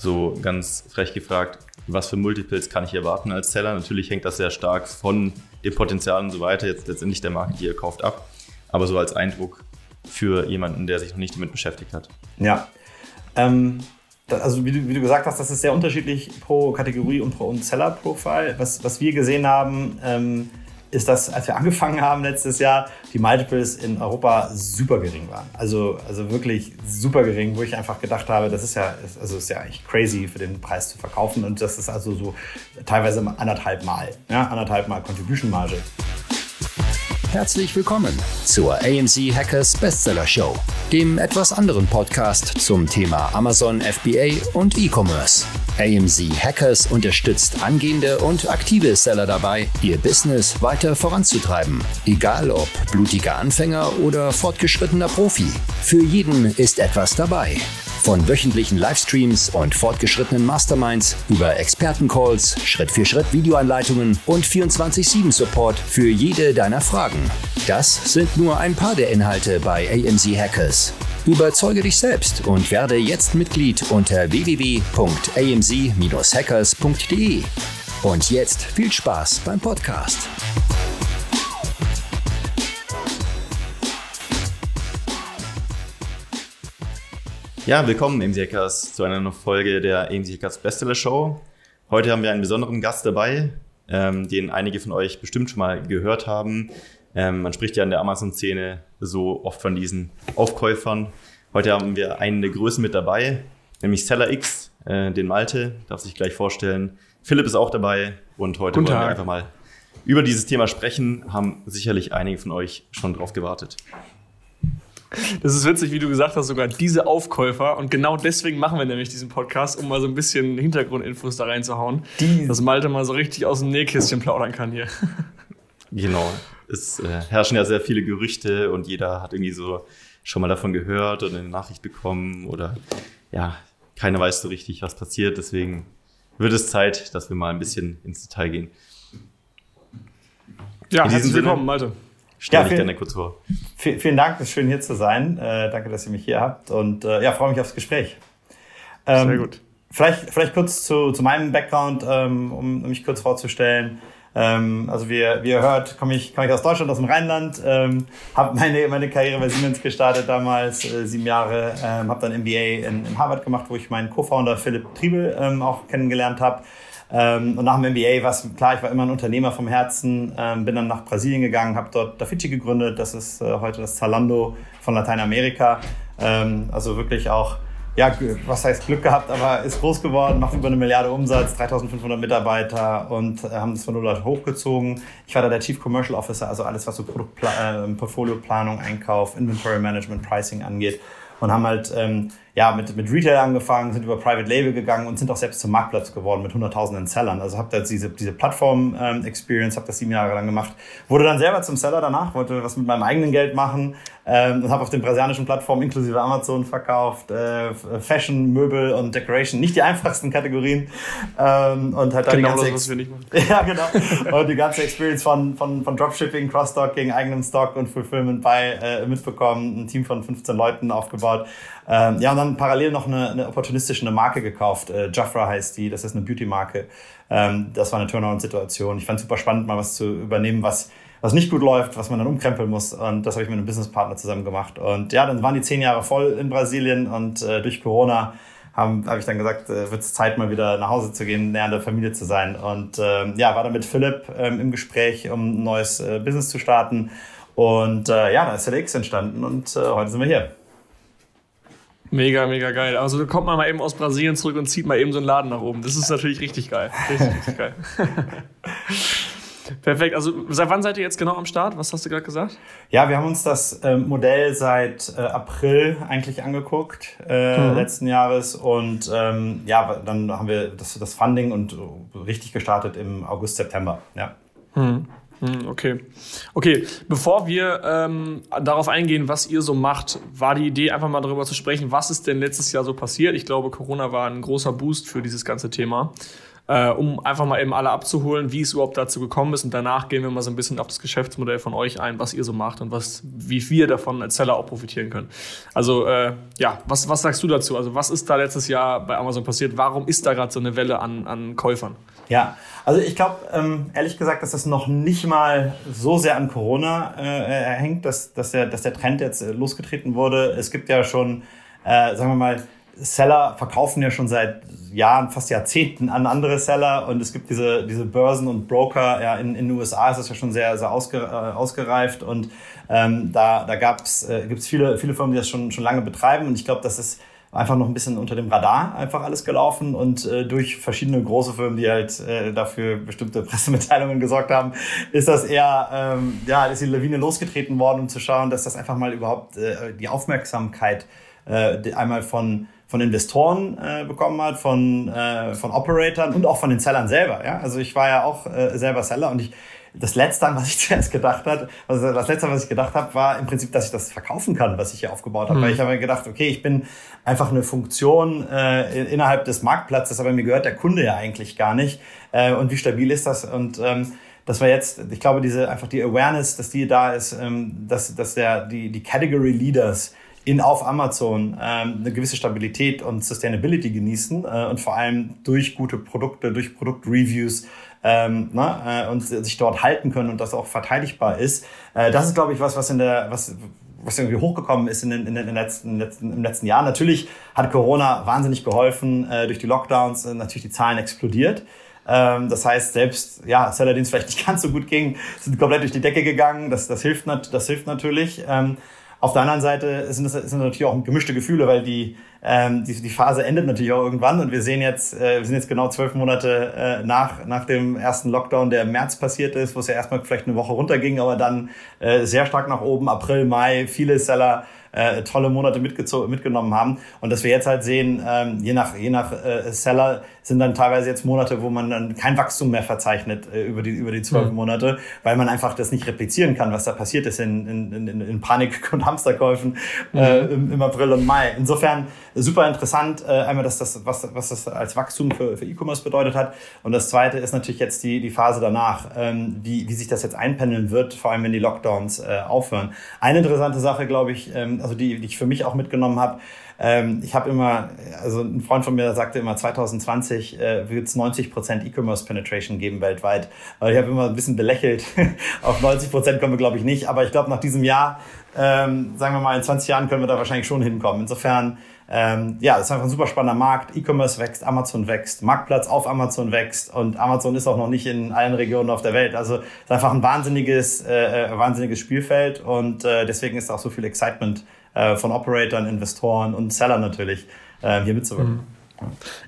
so ganz frech gefragt, was für Multiples kann ich erwarten als Seller? Natürlich hängt das sehr stark von dem Potenzial und so weiter, jetzt letztendlich der Marke, die ihr kauft, ab. Aber so als Eindruck für jemanden, der sich noch nicht damit beschäftigt hat. Ja. Ähm, also wie du, wie du, gesagt hast, das ist sehr unterschiedlich pro Kategorie und pro Seller-Profile. Was, was wir gesehen haben, ähm, ist, dass als wir angefangen haben letztes Jahr, die Multiples in Europa super gering waren. Also, also wirklich super gering, wo ich einfach gedacht habe, das ist ja, also ist ja eigentlich crazy für den Preis zu verkaufen. Und das ist also so teilweise anderthalb Mal, ja, anderthalb Mal Contribution Marge. Herzlich willkommen zur AMC Hackers Bestseller Show, dem etwas anderen Podcast zum Thema Amazon FBA und E-Commerce. AMC Hackers unterstützt angehende und aktive Seller dabei, ihr Business weiter voranzutreiben. Egal ob blutiger Anfänger oder fortgeschrittener Profi. Für jeden ist etwas dabei. Von wöchentlichen Livestreams und fortgeschrittenen Masterminds über Expertencalls, Schritt für Schritt Videoanleitungen und 24-7-Support für jede deiner Fragen. Das sind nur ein paar der Inhalte bei AMC Hackers. Überzeuge dich selbst und werde jetzt Mitglied unter www.amc-hackers.de. Und jetzt viel Spaß beim Podcast. Ja, willkommen AMC Hackers zu einer neuen Folge der AMC Hackers Bestseller Show. Heute haben wir einen besonderen Gast dabei, ähm, den einige von euch bestimmt schon mal gehört haben. Ähm, man spricht ja in der Amazon-Szene so oft von diesen Aufkäufern. Heute haben wir einen der Größen mit dabei, nämlich Seller X, äh, den Malte, darf sich gleich vorstellen. Philipp ist auch dabei und heute Guten wollen wir einfach mal über dieses Thema sprechen. Haben sicherlich einige von euch schon drauf gewartet. Das ist witzig, wie du gesagt hast, sogar diese Aufkäufer. Und genau deswegen machen wir nämlich diesen Podcast, um mal so ein bisschen Hintergrundinfos da reinzuhauen. Die dass Malte mal so richtig aus dem Nähkästchen plaudern kann hier. Genau. Es äh, herrschen ja sehr viele Gerüchte und jeder hat irgendwie so schon mal davon gehört oder eine Nachricht bekommen oder ja, keiner weiß so richtig, was passiert. Deswegen wird es Zeit, dass wir mal ein bisschen ins Detail gehen. Ja, herzlich willkommen, Malte. Stell ja, dich gerne kurz vor. Vielen Dank, es ist schön hier zu sein. Äh, danke, dass ihr mich hier habt und äh, ja, freue mich aufs Gespräch. Ähm, Sehr gut. Vielleicht, vielleicht kurz zu, zu meinem Background, ähm, um, um mich kurz vorzustellen. Ähm, also wie, wie ihr hört, komme ich, komm ich aus Deutschland, aus dem Rheinland, ähm, habe meine, meine Karriere bei Siemens gestartet damals, äh, sieben Jahre, ähm, habe dann MBA in, in Harvard gemacht, wo ich meinen Co-Founder Philipp Triebel ähm, auch kennengelernt habe. Ähm, und nach dem MBA war es klar, ich war immer ein Unternehmer vom Herzen, ähm, bin dann nach Brasilien gegangen, habe dort Dafici gegründet, das ist äh, heute das Zalando von Lateinamerika. Ähm, also wirklich auch ja, was heißt Glück gehabt, aber ist groß geworden, macht über eine Milliarde Umsatz, 3500 Mitarbeiter und äh, haben das von 0 hochgezogen. Ich war da der Chief Commercial Officer, also alles, was so Produktpla äh, Portfolioplanung, Einkauf, Inventory Management, Pricing angeht und haben halt ähm, ja, mit, mit Retail angefangen, sind über Private Label gegangen und sind auch selbst zum Marktplatz geworden mit hunderttausenden Sellern. Also habe da diese, diese Plattform-Experience, ähm, habe das sieben Jahre lang gemacht. Wurde dann selber zum Seller danach, wollte was mit meinem eigenen Geld machen ähm, und habe auf den brasilianischen Plattformen inklusive Amazon verkauft, äh, Fashion, Möbel und Decoration, nicht die einfachsten Kategorien. Ähm, und halt genau die ganze das, was wir nicht machen. ja, genau. und die ganze Experience von, von, von Dropshipping, Cross-Stocking, eigenem Stock und Fulfillment bei äh, mitbekommen, ein Team von 15 Leuten aufgebaut. Ähm, ja, und dann parallel noch eine, eine opportunistische eine Marke gekauft. Äh, Jafra heißt die, das ist eine Beauty-Marke. Ähm, das war eine Turnaround-Situation. Ich fand super spannend, mal was zu übernehmen, was was nicht gut läuft, was man dann umkrempeln muss. Und das habe ich mit einem Businesspartner zusammen gemacht. Und ja, dann waren die zehn Jahre voll in Brasilien und äh, durch Corona habe hab ich dann gesagt, äh, wird es Zeit, mal wieder nach Hause zu gehen, näher an der Familie zu sein. Und äh, ja, war dann mit Philipp ähm, im Gespräch, um ein neues äh, Business zu starten. Und äh, ja, da ist LX entstanden und äh, heute sind wir hier. Mega, mega geil. Also da kommt man mal eben aus Brasilien zurück und zieht mal eben so einen Laden nach oben. Das ist natürlich richtig geil. Richtig, richtig geil. Perfekt. Also seit wann seid ihr jetzt genau am Start? Was hast du gerade gesagt? Ja, wir haben uns das äh, Modell seit äh, April eigentlich angeguckt äh, mhm. letzten Jahres und ähm, ja, dann haben wir das, das Funding und äh, richtig gestartet im August, September. Ja. Mhm. Hm, okay. Okay, bevor wir ähm, darauf eingehen, was ihr so macht, war die Idee einfach mal darüber zu sprechen, was ist denn letztes Jahr so passiert. Ich glaube, Corona war ein großer Boost für dieses ganze Thema. äh, um einfach mal eben alle abzuholen, wie es überhaupt dazu gekommen ist. Und danach gehen wir mal so ein bisschen auf das Geschäftsmodell von euch ein, was ihr so macht und was, wie wir davon als Seller auch profitieren können. Also äh, ja, was, was sagst du dazu? Also was ist da letztes Jahr bei Amazon passiert? Warum ist da gerade so eine Welle an, an Käufern? Ja, also ich glaube, ähm, ehrlich gesagt, dass das noch nicht mal so sehr an Corona äh, hängt, dass, dass, der, dass der Trend jetzt äh, losgetreten wurde. Es gibt ja schon, äh, sagen wir mal, Seller verkaufen ja schon seit Jahren, fast Jahrzehnten an andere Seller. Und es gibt diese, diese Börsen und Broker, ja, in, in den USA ist das ja schon sehr, sehr ausge, äh, ausgereift. Und ähm, da, da gab's, äh, gibt es viele, viele Firmen, die das schon, schon lange betreiben. Und ich glaube, das ist einfach noch ein bisschen unter dem Radar einfach alles gelaufen und äh, durch verschiedene große Firmen, die halt äh, dafür bestimmte Pressemitteilungen gesorgt haben, ist das eher, ähm, ja, ist die Lawine losgetreten worden, um zu schauen, dass das einfach mal überhaupt äh, die Aufmerksamkeit äh, einmal von von Investoren äh, bekommen hat, von, äh, von Operatoren und auch von den Sellern selber. Ja? Also ich war ja auch äh, selber Seller und ich, das letzte, was ich zuerst gedacht habe, also das letzte, was ich gedacht habe, war im Prinzip, dass ich das verkaufen kann, was ich hier aufgebaut habe. Mhm. Weil ich habe mir gedacht, okay, ich bin einfach eine Funktion äh, innerhalb des Marktplatzes, aber mir gehört der Kunde ja eigentlich gar nicht. Äh, und wie stabil ist das? Und ähm, das war jetzt, ich glaube, diese einfach die Awareness, dass die da ist, ähm, dass, dass der, die, die Category Leaders in auf Amazon ähm, eine gewisse Stabilität und Sustainability genießen äh, und vor allem durch gute Produkte, durch Produktreviews ähm, ne, äh, und sich dort halten können und das auch verteidigbar ist. Äh, das ist, glaube ich, was, was in der, was, was irgendwie hochgekommen ist in den, in den letzten, letzten, im letzten Jahr. Natürlich hat Corona wahnsinnig geholfen, äh, durch die Lockdowns äh, natürlich die Zahlen explodiert. Ähm, das heißt, selbst ja, Seller, denen es vielleicht nicht ganz so gut ging, sind komplett durch die Decke gegangen. Das, das, hilft, das hilft natürlich. Ähm, auf der anderen Seite sind das, sind natürlich auch gemischte Gefühle, weil die, ähm, die, die Phase endet natürlich auch irgendwann und wir sehen jetzt, äh, wir sind jetzt genau zwölf Monate äh, nach, nach dem ersten Lockdown, der im März passiert ist, wo es ja erstmal vielleicht eine Woche runterging, aber dann äh, sehr stark nach oben, April, Mai, viele Seller äh, tolle Monate mitgenommen haben. Und dass wir jetzt halt sehen, ähm, je nach, je nach äh, Seller sind dann teilweise jetzt Monate, wo man dann kein Wachstum mehr verzeichnet äh, über die über die zwölf mhm. Monate, weil man einfach das nicht replizieren kann, was da passiert ist in, in, in, in Panik- und Hamsterkäufen äh, mhm. im, im April und Mai. Insofern super interessant, äh, einmal, dass das, was, was das als Wachstum für, für E-Commerce bedeutet hat. Und das zweite ist natürlich jetzt die, die Phase danach, ähm, wie, wie sich das jetzt einpendeln wird, vor allem wenn die Lockdowns äh, aufhören. Eine interessante Sache, glaube ich, ähm, also die, die ich für mich auch mitgenommen habe. Ähm, ich habe immer, also ein Freund von mir sagte immer, 2020 äh, wird es 90% E-Commerce Penetration geben weltweit. Weil ich habe immer ein bisschen belächelt. Auf 90% kommen wir, glaube ich, nicht. Aber ich glaube, nach diesem Jahr, ähm, sagen wir mal, in 20 Jahren können wir da wahrscheinlich schon hinkommen. Insofern, ähm, ja, das ist einfach ein super spannender Markt. E-Commerce wächst, Amazon wächst, Marktplatz auf Amazon wächst und Amazon ist auch noch nicht in allen Regionen auf der Welt. Also es ist einfach ein wahnsinniges, äh, äh wahnsinniges Spielfeld und äh, deswegen ist auch so viel Excitement äh, von Operatoren, Investoren und Sellern natürlich äh, hier mitzuwirken. Mhm.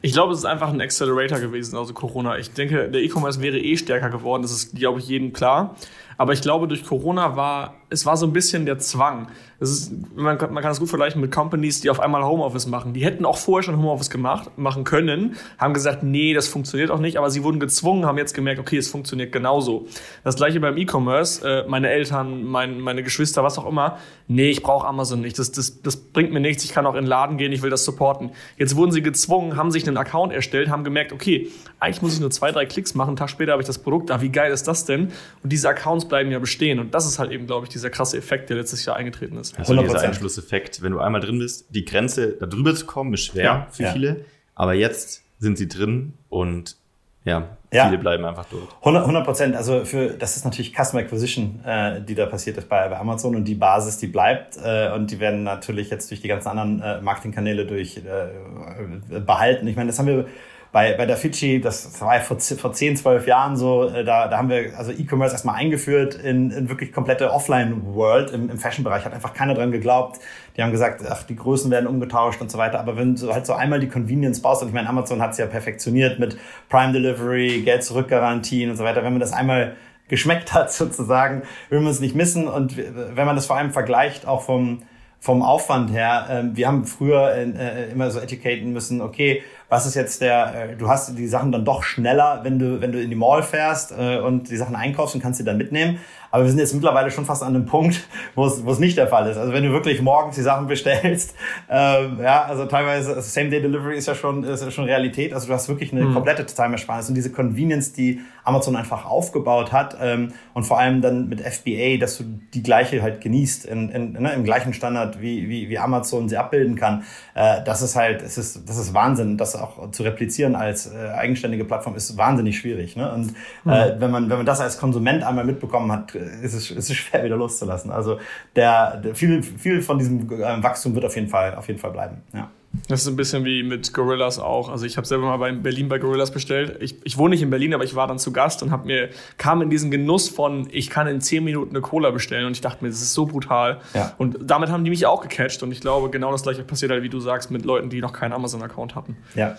Ich glaube, es ist einfach ein Accelerator gewesen, also Corona. Ich denke, der E-Commerce wäre eh stärker geworden, das ist, glaube ich, jedem klar. Aber ich glaube, durch Corona war, es war so ein bisschen der Zwang. Ist, man, kann, man kann das gut vergleichen mit Companies, die auf einmal Homeoffice machen. Die hätten auch vorher schon Homeoffice gemacht, machen können, haben gesagt, nee, das funktioniert auch nicht, aber sie wurden gezwungen, haben jetzt gemerkt, okay, es funktioniert genauso. Das gleiche beim E-Commerce, äh, meine Eltern, mein, meine Geschwister, was auch immer, nee, ich brauche Amazon nicht, das, das, das bringt mir nichts, ich kann auch in den Laden gehen, ich will das supporten. Jetzt wurden sie gezwungen, haben sich einen Account erstellt, haben gemerkt, okay, eigentlich muss ich nur zwei, drei Klicks machen, einen Tag später habe ich das Produkt da, wie geil ist das denn? Und diese Accounts bleiben ja bestehen und das ist halt eben, glaube ich, dieser krasse Effekt, der letztes Jahr eingetreten ist. Also dieser Einschlusseffekt, wenn du einmal drin bist, die Grenze da drüber zu kommen, ist schwer ja, für ja. viele. Aber jetzt sind sie drin und ja, ja. viele bleiben einfach dort. 100 Prozent. Also für das ist natürlich Customer Acquisition, äh, die da passiert ist bei, bei Amazon und die Basis, die bleibt äh, und die werden natürlich jetzt durch die ganzen anderen äh, Marketingkanäle durch äh, behalten. Ich meine, das haben wir bei, bei der Fidschi, das war ja vor, vor 10, 12 Jahren so, äh, da, da haben wir also E-Commerce erstmal eingeführt in, in wirklich komplette Offline-World im, im Fashion-Bereich. Hat einfach keiner dran geglaubt. Die haben gesagt, ach, die Größen werden umgetauscht und so weiter. Aber wenn du halt so einmal die Convenience baust, und ich meine, Amazon hat es ja perfektioniert mit Prime Delivery, Geld-Zurück-Garantien und so weiter. Wenn man das einmal geschmeckt hat sozusagen, will man es nicht missen. Und wenn man das vor allem vergleicht, auch vom, vom Aufwand her, äh, wir haben früher äh, immer so educaten müssen, okay, was ist jetzt der, äh, du hast die Sachen dann doch schneller, wenn du, wenn du in die Mall fährst äh, und die Sachen einkaufst und kannst sie dann mitnehmen. Aber wir sind jetzt mittlerweile schon fast an einem Punkt, wo es, wo es nicht der Fall ist. Also wenn du wirklich morgens die Sachen bestellst, ähm, ja, also teilweise also Same-Day-Delivery ist ja schon, ist ja schon Realität. Also du hast wirklich eine mhm. komplette Time-Ersparnis und diese Convenience, die Amazon einfach aufgebaut hat ähm, und vor allem dann mit FBA, dass du die gleiche halt genießt in, in, ne, im gleichen Standard, wie, wie, wie Amazon sie abbilden kann. Äh, das ist halt, es ist, das ist Wahnsinn. Das auch zu replizieren als äh, eigenständige Plattform ist wahnsinnig schwierig. Ne? Und äh, mhm. wenn man wenn man das als Konsument einmal mitbekommen hat, ist es, ist es schwer wieder loszulassen. Also der, der viel, viel von diesem äh, Wachstum wird auf jeden Fall, auf jeden Fall bleiben. Ja. Das ist ein bisschen wie mit Gorillas auch. Also ich habe selber mal bei Berlin bei Gorillas bestellt. Ich, ich wohne nicht in Berlin, aber ich war dann zu Gast und hab mir kam in diesen Genuss von, ich kann in 10 Minuten eine Cola bestellen und ich dachte mir, das ist so brutal. Ja. Und damit haben die mich auch gecatcht und ich glaube, genau das gleiche passiert halt, wie du sagst, mit Leuten, die noch keinen Amazon-Account hatten. Ja.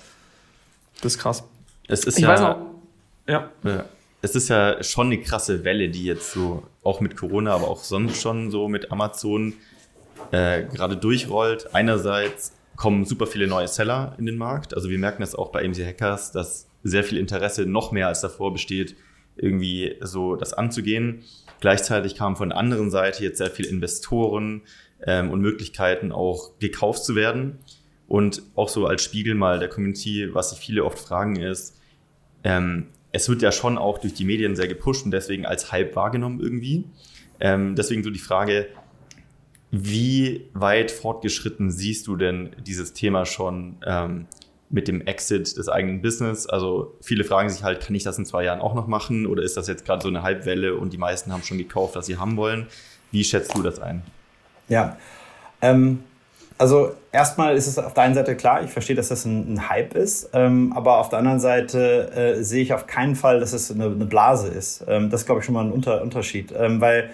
Das ist krass. Es ist ich ja, weiß auch, ja. ja es ist ja schon eine krasse Welle, die jetzt so auch mit Corona, aber auch sonst schon so mit Amazon äh, gerade durchrollt. Einerseits kommen super viele neue Seller in den Markt. Also wir merken das auch bei AMC Hackers, dass sehr viel Interesse noch mehr als davor besteht, irgendwie so das anzugehen. Gleichzeitig kamen von der anderen Seite jetzt sehr viele Investoren ähm, und Möglichkeiten auch gekauft zu werden. Und auch so als Spiegel mal der Community, was sich viele oft fragen ist, ähm, es wird ja schon auch durch die Medien sehr gepusht und deswegen als Hype wahrgenommen irgendwie. Ähm, deswegen so die Frage, wie weit fortgeschritten siehst du denn dieses Thema schon ähm, mit dem Exit des eigenen Business? Also viele fragen sich halt, kann ich das in zwei Jahren auch noch machen oder ist das jetzt gerade so eine Halbwelle und die meisten haben schon gekauft, was sie haben wollen? Wie schätzt du das ein? Ja, ähm, also erstmal ist es auf der einen Seite klar, ich verstehe, dass das ein, ein Hype ist, ähm, aber auf der anderen Seite äh, sehe ich auf keinen Fall, dass es eine, eine Blase ist. Ähm, das ist, glaube ich, schon mal ein Unter Unterschied, ähm, weil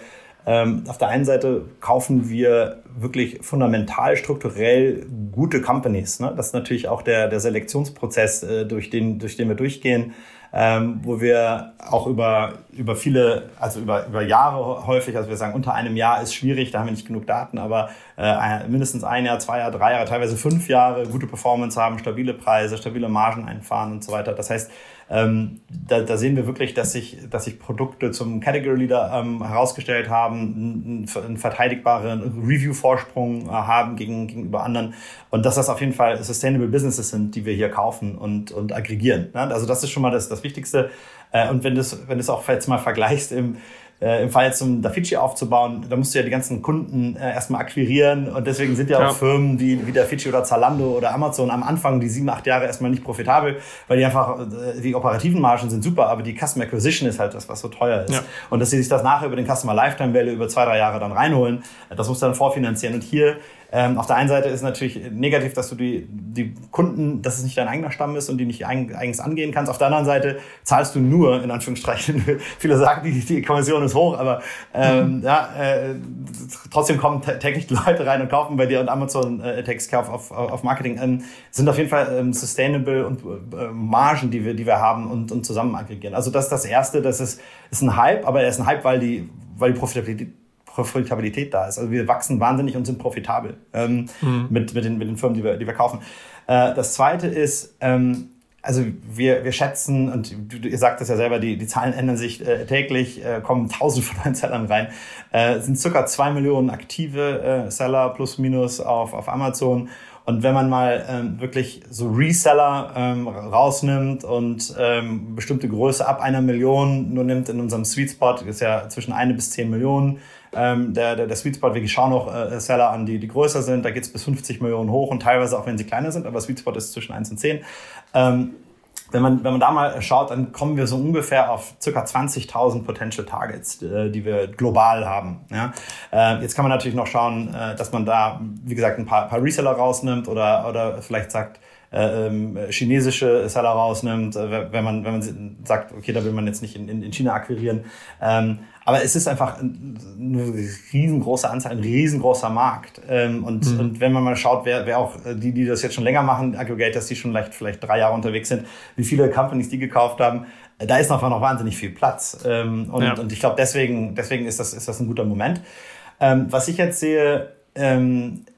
ähm, auf der einen Seite kaufen wir wirklich fundamental strukturell gute Companies. Ne? Das ist natürlich auch der, der Selektionsprozess, äh, durch, den, durch den wir durchgehen ähm, wo wir auch über, über viele, also über, über Jahre häufig, also wir sagen, unter einem Jahr ist schwierig, da haben wir nicht genug Daten, aber äh, mindestens ein Jahr, zwei Jahre, drei Jahre, teilweise fünf Jahre gute Performance haben, stabile Preise, stabile Margen einfahren und so weiter. Das heißt, ähm, da, da sehen wir wirklich, dass sich, dass sich Produkte zum Category Leader ähm, herausgestellt haben, einen, einen verteidigbaren Review-Vorsprung äh, haben gegen, gegenüber anderen und dass das auf jeden Fall Sustainable Businesses sind, die wir hier kaufen und, und aggregieren. Ne? Also das ist schon mal das, das Wichtigste. Äh, und wenn du es wenn du's auch jetzt mal vergleichst im äh, im Fall jetzt um Dafici aufzubauen, da musst du ja die ganzen Kunden äh, erstmal akquirieren und deswegen sind ja, ja. auch Firmen wie, wie Dafici oder Zalando oder Amazon am Anfang die sieben, acht Jahre erstmal nicht profitabel, weil die einfach, äh, die operativen Margen sind super, aber die Customer Acquisition ist halt das, was so teuer ist. Ja. Und dass sie sich das nachher über den Customer Lifetime Value über zwei, drei Jahre dann reinholen, das musst du dann vorfinanzieren. Und hier ähm, auf der einen Seite ist natürlich negativ, dass du die, die Kunden, dass es nicht dein eigener Stamm ist und die nicht eigen, eigens angehen kannst. Auf der anderen Seite zahlst du nur, in Anführungsstrichen, viele sagen, die, die Kommission ist hoch, aber ähm, mhm. ja, äh, trotzdem kommen täglich Leute rein und kaufen bei dir und Amazon äh, Text auf, auf, auf Marketing. Ähm, sind auf jeden Fall ähm, sustainable und äh, Margen, die wir, die wir haben und, und zusammen aggregieren. Also das ist das Erste, das ist, ist ein Hype, aber er ist ein Hype, weil die, weil die Profitabilität Profitabilität da ist. Also wir wachsen wahnsinnig und sind profitabel ähm, mhm. mit, mit, den, mit den Firmen, die wir, die wir kaufen. Äh, das zweite ist, ähm, also wir, wir schätzen, und ihr sagt das ja selber, die, die Zahlen ändern sich äh, täglich, äh, kommen tausend von neuen Sellern rein, äh, sind circa zwei Millionen aktive äh, Seller plus minus auf, auf Amazon. Und wenn man mal ähm, wirklich so Reseller ähm, rausnimmt und ähm, bestimmte Größe ab einer Million nur nimmt in unserem Sweet Spot, ist ja zwischen eine bis zehn Millionen, ähm, der, der, der Sweet Spot, wir schauen noch äh, Seller an, die, die größer sind, da geht es bis 50 Millionen hoch und teilweise auch wenn sie kleiner sind, aber Sweet Spot ist zwischen 1 und 10. Ähm, wenn man, wenn man da mal schaut, dann kommen wir so ungefähr auf circa 20.000 Potential Targets, äh, die wir global haben. Ja? Äh, jetzt kann man natürlich noch schauen, äh, dass man da, wie gesagt, ein paar, paar Reseller rausnimmt oder, oder vielleicht sagt, äh, ähm, chinesische Seller rausnimmt, wenn man wenn man sagt, okay, da will man jetzt nicht in, in, in China akquirieren. Ähm, aber es ist einfach eine riesengroße Anzahl, ein riesengroßer Markt. Ähm, und, mhm. und wenn man mal schaut, wer, wer auch äh, die, die das jetzt schon länger machen, Aggregators, die schon vielleicht, vielleicht drei Jahre unterwegs sind, wie viele Companies die gekauft haben, äh, da ist einfach noch wahnsinnig viel Platz. Ähm, und, ja. und ich glaube, deswegen, deswegen ist das, ist das ein guter Moment. Ähm, was ich jetzt sehe,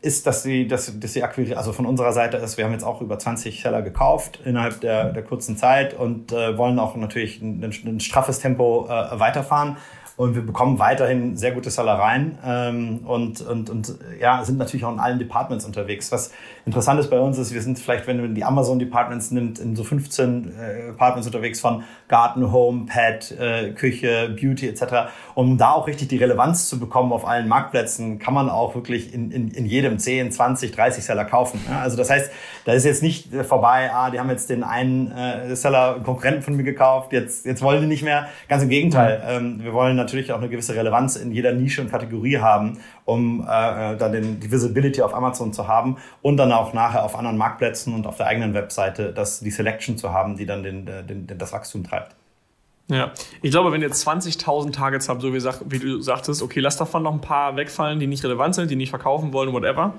ist, dass sie, dass, dass sie akquirieren, also von unserer Seite ist, wir haben jetzt auch über 20 Seller gekauft innerhalb der, der kurzen Zeit und äh, wollen auch natürlich ein, ein straffes Tempo äh, weiterfahren. Und wir bekommen weiterhin sehr gute Sellereien ähm, und, und, und ja, sind natürlich auch in allen Departments unterwegs. Was interessant ist bei uns ist, wir sind vielleicht, wenn man die Amazon Departments nimmt, in so 15 äh, Departments unterwegs von Garten, Home, Pet, äh, Küche, Beauty etc. Um da auch richtig die Relevanz zu bekommen auf allen Marktplätzen, kann man auch wirklich in, in, in jedem 10, 20, 30 Seller kaufen. Ja? Also das heißt, da ist jetzt nicht vorbei, ah, die haben jetzt den einen äh, Seller, Konkurrenten von mir gekauft, jetzt, jetzt wollen die nicht mehr. Ganz im Gegenteil. Ähm, wir wollen natürlich auch eine gewisse Relevanz in jeder Nische und Kategorie haben, um äh, dann den, die Visibility auf Amazon zu haben und dann auch nachher auf anderen Marktplätzen und auf der eigenen Webseite das, die Selection zu haben, die dann den, den, den das Wachstum treibt. Ja, ich glaube, wenn ihr 20.000 Targets habt, so wie, wie, du sagtest, okay, lasst davon noch ein paar wegfallen, die nicht relevant sind, die nicht verkaufen wollen, whatever.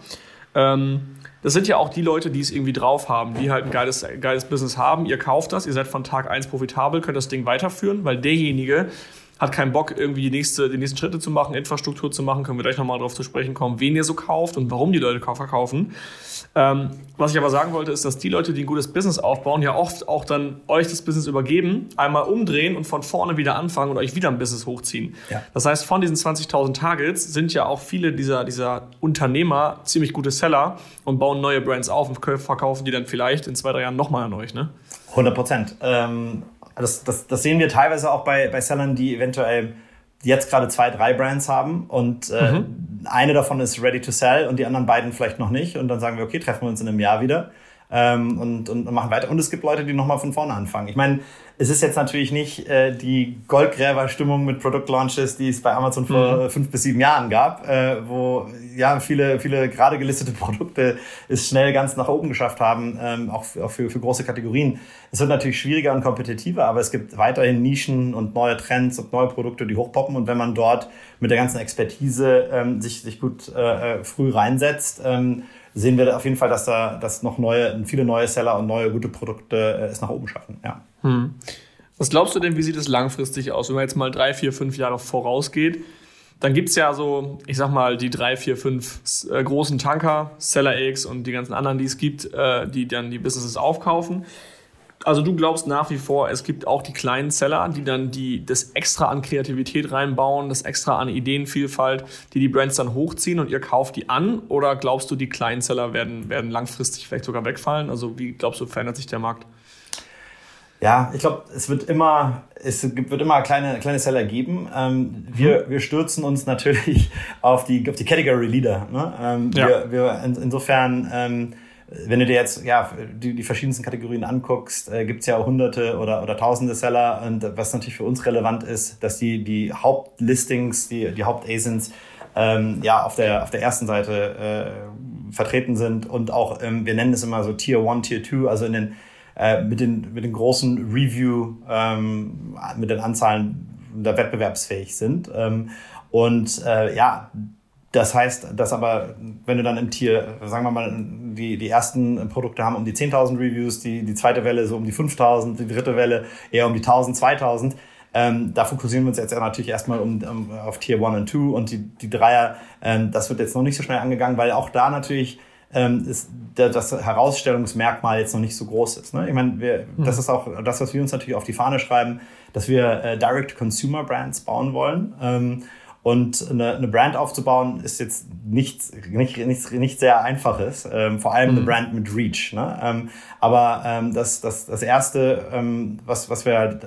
Ähm, das sind ja auch die Leute, die es irgendwie drauf haben, die halt ein geiles, geiles Business haben. Ihr kauft das, ihr seid von Tag 1 profitabel, könnt das Ding weiterführen, weil derjenige, hat keinen Bock, irgendwie die, nächste, die nächsten Schritte zu machen, Infrastruktur zu machen, können wir gleich nochmal darauf zu sprechen kommen, wen ihr so kauft und warum die Leute verkaufen. Ähm, was ich aber sagen wollte, ist, dass die Leute, die ein gutes Business aufbauen, ja oft auch dann euch das Business übergeben, einmal umdrehen und von vorne wieder anfangen und euch wieder ein Business hochziehen. Ja. Das heißt, von diesen 20.000 Targets sind ja auch viele dieser, dieser Unternehmer ziemlich gute Seller und bauen neue Brands auf und verkaufen die dann vielleicht in zwei, drei Jahren nochmal an euch, ne? 100 Prozent. Ähm, das, das, das sehen wir teilweise auch bei, bei Sellern, die eventuell jetzt gerade zwei, drei Brands haben und äh, mhm. eine davon ist ready to sell und die anderen beiden vielleicht noch nicht. Und dann sagen wir, okay, treffen wir uns in einem Jahr wieder ähm, und, und machen weiter. Und es gibt Leute, die nochmal von vorne anfangen. Ich meine, es ist jetzt natürlich nicht äh, die Goldgräberstimmung mit Produktlaunches, die es bei Amazon vor mhm. fünf bis sieben Jahren gab, äh, wo ja viele, viele gerade gelistete Produkte es schnell ganz nach oben geschafft haben, ähm, auch, auch für, für große Kategorien. Es wird natürlich schwieriger und kompetitiver, aber es gibt weiterhin Nischen und neue Trends und neue Produkte, die hochpoppen. Und wenn man dort mit der ganzen Expertise ähm, sich, sich gut äh, äh früh reinsetzt, ähm, sehen wir auf jeden Fall, dass da dass noch neue, viele neue Seller und neue gute Produkte äh, es nach oben schaffen. Ja. Hm. Was glaubst du denn, wie sieht es langfristig aus, wenn man jetzt mal drei, vier, fünf Jahre vorausgeht? Dann gibt es ja so, ich sag mal, die drei, vier, fünf äh, großen Tanker, Seller X und die ganzen anderen, die es gibt, äh, die dann die Businesses aufkaufen also du glaubst nach wie vor, es gibt auch die kleinen Seller, die dann die, das extra an Kreativität reinbauen, das extra an Ideenvielfalt, die die Brands dann hochziehen und ihr kauft die an? Oder glaubst du, die kleinen Seller werden, werden langfristig vielleicht sogar wegfallen? Also wie glaubst du, verändert sich der Markt? Ja, ich glaube, es wird immer, es wird immer kleine, kleine Seller geben. Ähm, wir, mhm. wir stürzen uns natürlich auf die, auf die Category Leader. Ne? Ähm, ja. wir, wir in, insofern, ähm, wenn du dir jetzt ja, die, die verschiedensten Kategorien anguckst, äh, gibt es ja hunderte oder, oder tausende Seller. Und was natürlich für uns relevant ist, dass die, die Hauptlistings, die, die Haupt-ASINs ähm, ja, auf, der, auf der ersten Seite äh, vertreten sind und auch, ähm, wir nennen es immer so Tier 1, Tier 2, also in den, äh, mit, den, mit den großen Review, ähm, mit den Anzahlen da wettbewerbsfähig sind. Ähm, und äh, ja, das heißt, dass aber, wenn du dann im Tier, sagen wir mal, die, die ersten Produkte haben um die 10.000 Reviews, die, die zweite Welle so um die 5.000, die dritte Welle eher um die 1.000, 2.000, ähm, da fokussieren wir uns jetzt natürlich erstmal um, um, auf Tier 1 und 2 und die, die Dreier, ähm, das wird jetzt noch nicht so schnell angegangen, weil auch da natürlich ähm, ist das Herausstellungsmerkmal jetzt noch nicht so groß ist. Ne? Ich meine, wir, mhm. das ist auch das, was wir uns natürlich auf die Fahne schreiben, dass wir äh, Direct-Consumer-Brands bauen wollen. Ähm, und eine, eine Brand aufzubauen ist jetzt nichts, nicht, nicht, nicht sehr einfaches, ähm, vor allem mhm. eine Brand mit Reach. Ne? Ähm, aber ähm, das, das, das Erste, ähm, was, was wir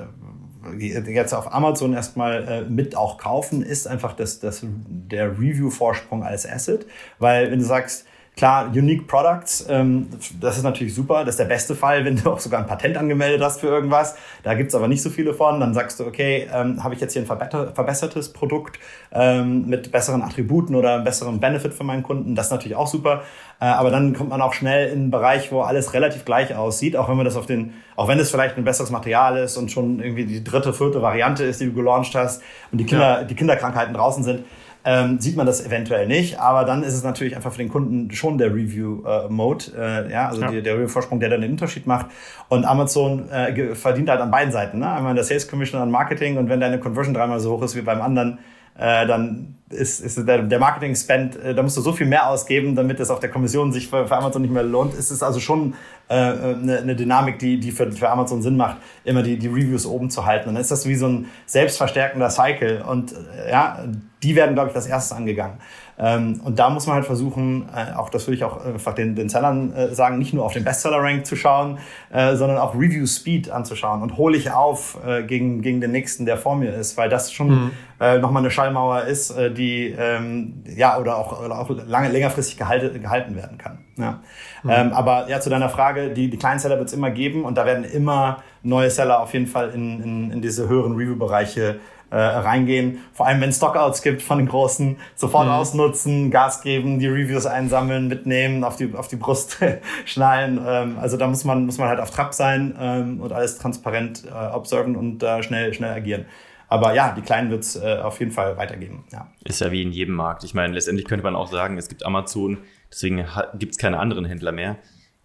jetzt auf Amazon erstmal äh, mit auch kaufen, ist einfach das, das, der Review-Vorsprung als Asset. Weil wenn du sagst, Klar, Unique Products, ähm, das ist natürlich super. Das ist der beste Fall, wenn du auch sogar ein Patent angemeldet hast für irgendwas. Da gibt's aber nicht so viele von. Dann sagst du, okay, ähm, habe ich jetzt hier ein verbessertes Produkt ähm, mit besseren Attributen oder einem besseren Benefit für meinen Kunden. Das ist natürlich auch super. Äh, aber dann kommt man auch schnell in einen Bereich, wo alles relativ gleich aussieht, auch wenn man das auf den, auch wenn es vielleicht ein besseres Material ist und schon irgendwie die dritte, vierte Variante ist, die du gelauncht hast und die Kinder, ja. die Kinderkrankheiten draußen sind ähm, sieht man das eventuell nicht. Aber dann ist es natürlich einfach für den Kunden schon der Review-Mode, äh, ja, also ja. Die, der Review-Vorsprung, der dann den Unterschied macht. Und Amazon äh, verdient halt an beiden Seiten. Ne? Einmal in der Sales Commission an Marketing und wenn deine Conversion dreimal so hoch ist wie beim anderen, äh, dann ist, ist der, der Marketing-Spend, äh, da musst du so viel mehr ausgeben, damit es auf der Kommission sich für, für Amazon nicht mehr lohnt. Es ist also schon äh, eine, eine Dynamik, die, die für, für Amazon Sinn macht, immer die, die Reviews oben zu halten. Und dann ist das wie so ein selbstverstärkender Cycle. Und äh, ja, die werden, glaube ich, das erstes angegangen. Ähm, und da muss man halt versuchen, äh, auch das würde ich auch einfach den, den Sellern äh, sagen, nicht nur auf den Bestseller-Rank zu schauen, äh, sondern auch Review-Speed anzuschauen und hole ich auf gegen, gegen den nächsten, der vor mir ist, weil das schon mhm. äh, nochmal eine Schallmauer ist, die ähm, ja oder auch, oder auch lange, längerfristig gehalte, gehalten werden kann. Ja. Mhm. Ähm, aber ja, zu deiner Frage, die, die kleinen Seller wird es immer geben und da werden immer neue Seller auf jeden Fall in, in, in diese höheren Review-Bereiche äh, reingehen. Vor allem, wenn es Stockouts gibt von den Großen, sofort mhm. ausnutzen, Gas geben, die Reviews einsammeln, mitnehmen, auf die, auf die Brust schnallen. Ähm, also da muss man, muss man halt auf Trab sein ähm, und alles transparent äh, observen und äh, schnell, schnell agieren. Aber ja, die Kleinen wird es äh, auf jeden Fall weitergeben. Ja. Ist ja wie in jedem Markt. Ich meine, letztendlich könnte man auch sagen, es gibt Amazon, deswegen gibt es keine anderen Händler mehr.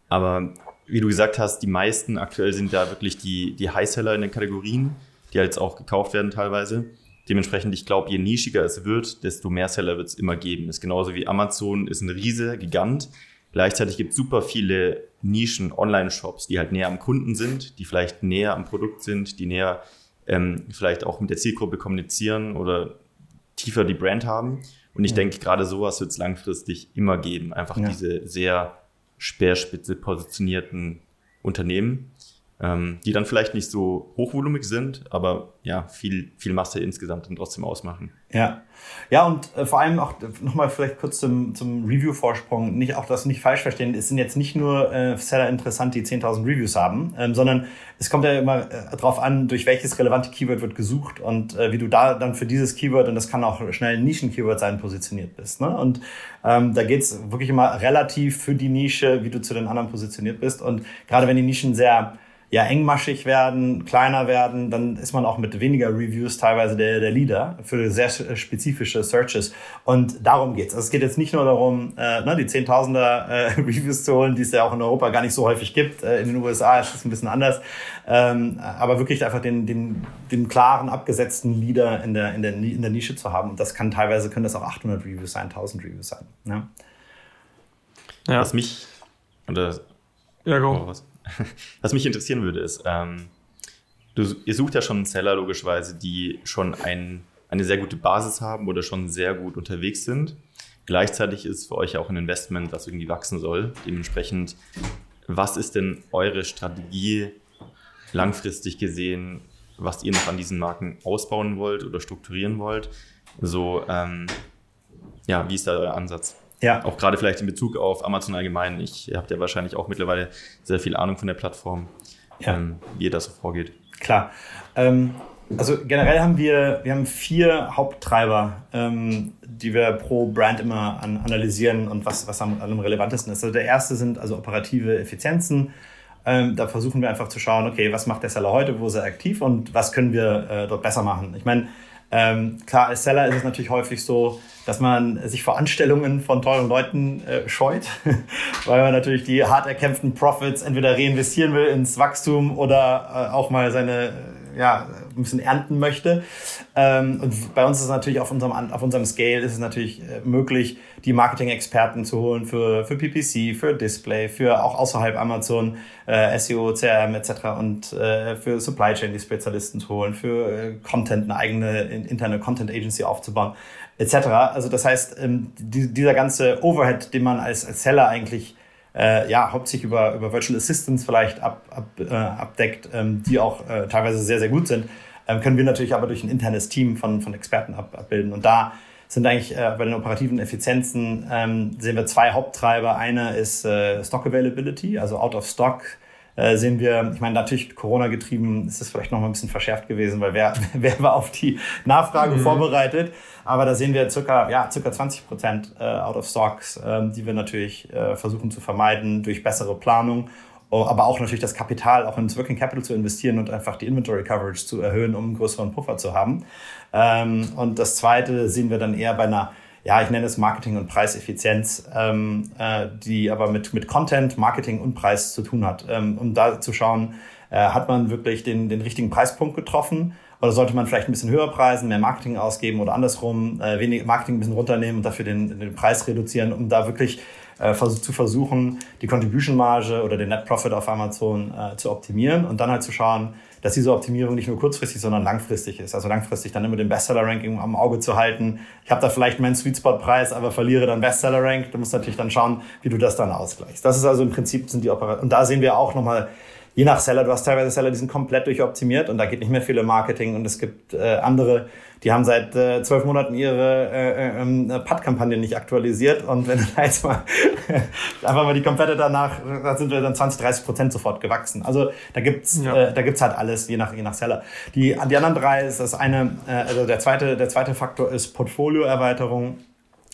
Aber wie du gesagt hast, die meisten aktuell sind da wirklich die, die Highseller in den Kategorien die jetzt auch gekauft werden teilweise. Dementsprechend, ich glaube, je nischiger es wird, desto mehr Seller wird es immer geben. Das ist genauso wie Amazon ist ein Riese, Gigant. Gleichzeitig gibt es super viele Nischen-Online-Shops, die halt näher am Kunden sind, die vielleicht näher am Produkt sind, die näher ähm, vielleicht auch mit der Zielgruppe kommunizieren oder tiefer die Brand haben. Und ich ja. denke, gerade sowas wird es langfristig immer geben. Einfach ja. diese sehr speerspitze positionierten Unternehmen ähm, die dann vielleicht nicht so hochvolumig sind, aber ja, viel, viel Masse insgesamt dann trotzdem ausmachen. Ja, ja und äh, vor allem auch nochmal vielleicht kurz zum, zum Review-Vorsprung, nicht auch das nicht falsch verstehen, es sind jetzt nicht nur äh, Seller interessant, die 10.000 Reviews haben, ähm, sondern es kommt ja immer äh, darauf an, durch welches relevante Keyword wird gesucht und äh, wie du da dann für dieses Keyword, und das kann auch schnell ein Nischen-Keyword sein, positioniert bist. Ne? Und ähm, da geht's wirklich immer relativ für die Nische, wie du zu den anderen positioniert bist und gerade wenn die Nischen sehr ja engmaschig werden, kleiner werden, dann ist man auch mit weniger Reviews teilweise der, der Leader für sehr spezifische Searches. Und darum geht's. Also es geht jetzt nicht nur darum, äh, ne, die Zehntausender äh, Reviews zu holen, die es ja auch in Europa gar nicht so häufig gibt. Äh, in den USA ist es ein bisschen anders. Ähm, aber wirklich einfach den, den, den klaren, abgesetzten Leader in der, in, der, in der Nische zu haben. Und das kann teilweise, können das auch 800 Reviews sein, 1000 Reviews sein. Ja. ja. Was mich, oder, ja, go. Oh, was? Was mich interessieren würde, ist, ähm, du, ihr sucht ja schon Seller logischerweise, die schon ein, eine sehr gute Basis haben oder schon sehr gut unterwegs sind. Gleichzeitig ist für euch auch ein Investment, das irgendwie wachsen soll. Dementsprechend, was ist denn eure Strategie langfristig gesehen, was ihr noch an diesen Marken ausbauen wollt oder strukturieren wollt? So, ähm, ja, wie ist da euer Ansatz? Ja. Auch gerade vielleicht in Bezug auf Amazon allgemein. Ich habt ja wahrscheinlich auch mittlerweile sehr viel Ahnung von der Plattform, ja. ähm, wie ihr das so vorgeht. Klar. Ähm, also generell haben wir, wir haben vier Haupttreiber, ähm, die wir pro Brand immer an, analysieren und was, was am, am relevantesten ist. Also der erste sind also operative Effizienzen. Ähm, da versuchen wir einfach zu schauen, okay, was macht der Seller heute, wo ist er aktiv und was können wir äh, dort besser machen. Ich meine, ähm, klar, als Seller ist es natürlich häufig so, dass man sich vor Anstellungen von teuren Leuten äh, scheut, weil man natürlich die hart erkämpften Profits entweder reinvestieren will ins Wachstum oder äh, auch mal seine ja, ein bisschen ernten möchte. Ähm, und bei uns ist es natürlich auf unserem, auf unserem Scale ist es natürlich äh, möglich, die Marketing-Experten zu holen für, für PPC, für Display, für auch außerhalb Amazon, äh, SEO, CRM etc. und äh, für Supply Chain die Spezialisten zu holen, für äh, Content, eine eigene interne Content Agency aufzubauen etc. Also das heißt, ähm, die, dieser ganze Overhead, den man als, als Seller eigentlich äh, ja, hauptsächlich über, über Virtual Assistants vielleicht ab, ab, äh, abdeckt, ähm, die auch äh, teilweise sehr, sehr gut sind, ähm, können wir natürlich aber durch ein internes Team von, von Experten ab, abbilden. Und da sind eigentlich äh, bei den operativen Effizienzen ähm, sehen wir zwei Haupttreiber. Einer ist äh, Stock Availability, also out of stock äh, sehen wir, ich meine, natürlich Corona getrieben ist es vielleicht noch mal ein bisschen verschärft gewesen, weil wer, wer war auf die Nachfrage mhm. vorbereitet? Aber da sehen wir circa, ja, circa 20 Prozent äh, out of stocks, äh, die wir natürlich äh, versuchen zu vermeiden durch bessere Planung oh, aber auch natürlich das Kapital auch ins Working Capital zu investieren und einfach die Inventory Coverage zu erhöhen, um einen größeren Puffer zu haben. Ähm, und das Zweite sehen wir dann eher bei einer ja, ich nenne es Marketing und Preiseffizienz, ähm, äh, die aber mit, mit Content, Marketing und Preis zu tun hat. Ähm, um da zu schauen, äh, hat man wirklich den, den richtigen Preispunkt getroffen Oder sollte man vielleicht ein bisschen höher preisen, mehr Marketing ausgeben oder andersrum, äh, wenig Marketing ein bisschen runternehmen und dafür den, den Preis reduzieren, um da wirklich äh, zu versuchen, die Contribution Marge oder den Net Profit auf Amazon äh, zu optimieren und dann halt zu schauen, dass diese Optimierung nicht nur kurzfristig, sondern langfristig ist. Also langfristig dann immer den Bestseller-Ranking am Auge zu halten. Ich habe da vielleicht meinen Sweet Spot-Preis, aber verliere dann Bestseller-Rank. Du musst natürlich dann schauen, wie du das dann ausgleichst. Das ist also im Prinzip sind die Operationen. Und da sehen wir auch nochmal, je nach Seller, du hast teilweise Seller, die sind komplett durchoptimiert und da geht nicht mehr viel im Marketing und es gibt äh, andere, die haben seit äh, zwölf Monaten ihre äh, äh, ähm, Pad-Kampagne nicht aktualisiert. Und wenn du da jetzt mal einfach mal die komplette danach, da sind wir dann 20, 30 Prozent sofort gewachsen. Also da gibt's, ja. äh, da gibt's halt alles, je nach, je nach Seller. Die, die anderen drei ist das eine, äh, also der zweite, der zweite Faktor ist Portfolioerweiterung.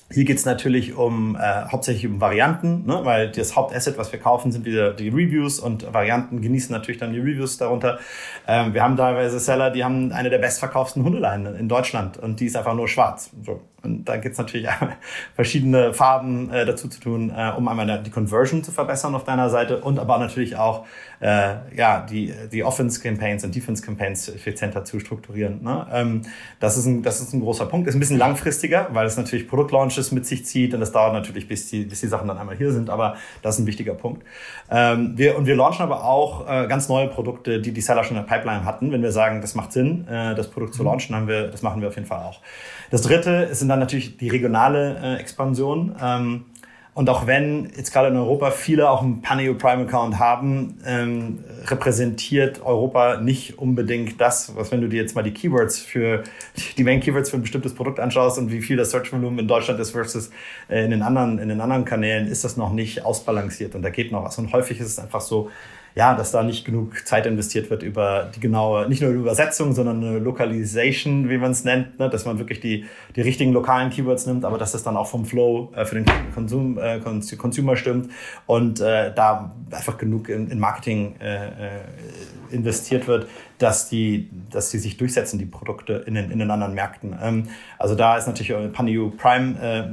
Hier geht's natürlich um äh, hauptsächlich um Varianten, ne? weil das Hauptasset, was wir kaufen, sind wieder die Reviews und Varianten genießen natürlich dann die Reviews darunter. Ähm, wir haben teilweise Seller, die haben eine der bestverkauften Hundeleinen in Deutschland und die ist einfach nur schwarz. So. Und da gibt es natürlich verschiedene Farben äh, dazu zu tun, äh, um einmal die Conversion zu verbessern auf deiner Seite und aber natürlich auch äh, ja, die, die Offense-Campaigns und Defense-Campaigns effizienter zu strukturieren. Ne? Ähm, das, ist ein, das ist ein großer Punkt. Ist ein bisschen langfristiger, weil es natürlich Produktlaunches mit sich zieht und das dauert natürlich, bis die, bis die Sachen dann einmal hier sind, aber das ist ein wichtiger Punkt. Ähm, wir, und wir launchen aber auch äh, ganz neue Produkte, die die Seller schon in der Pipeline hatten. Wenn wir sagen, das macht Sinn, äh, das Produkt zu mhm. launchen, haben wir, das machen wir auf jeden Fall auch. Das dritte sind dann natürlich die regionale äh, Expansion. Ähm, und auch wenn jetzt gerade in Europa viele auch einen Paneo Prime Account haben, ähm, repräsentiert Europa nicht unbedingt das, was wenn du dir jetzt mal die Keywords für die Main Keywords für ein bestimmtes Produkt anschaust und wie viel das Search Volumen in Deutschland ist versus äh, in den anderen in den anderen Kanälen, ist das noch nicht ausbalanciert und da geht noch was. Und häufig ist es einfach so, ja, dass da nicht genug Zeit investiert wird über die genaue, nicht nur Übersetzung, sondern eine Localization, wie man es nennt, ne? dass man wirklich die, die richtigen lokalen Keywords nimmt, aber dass das dann auch vom Flow äh, für den Konsum, äh, Consumer stimmt und äh, da einfach genug in, in Marketing äh, äh, investiert wird, dass die, dass die sich durchsetzen, die Produkte in den, in den anderen Märkten. Ähm, also da ist natürlich PanEU Prime äh,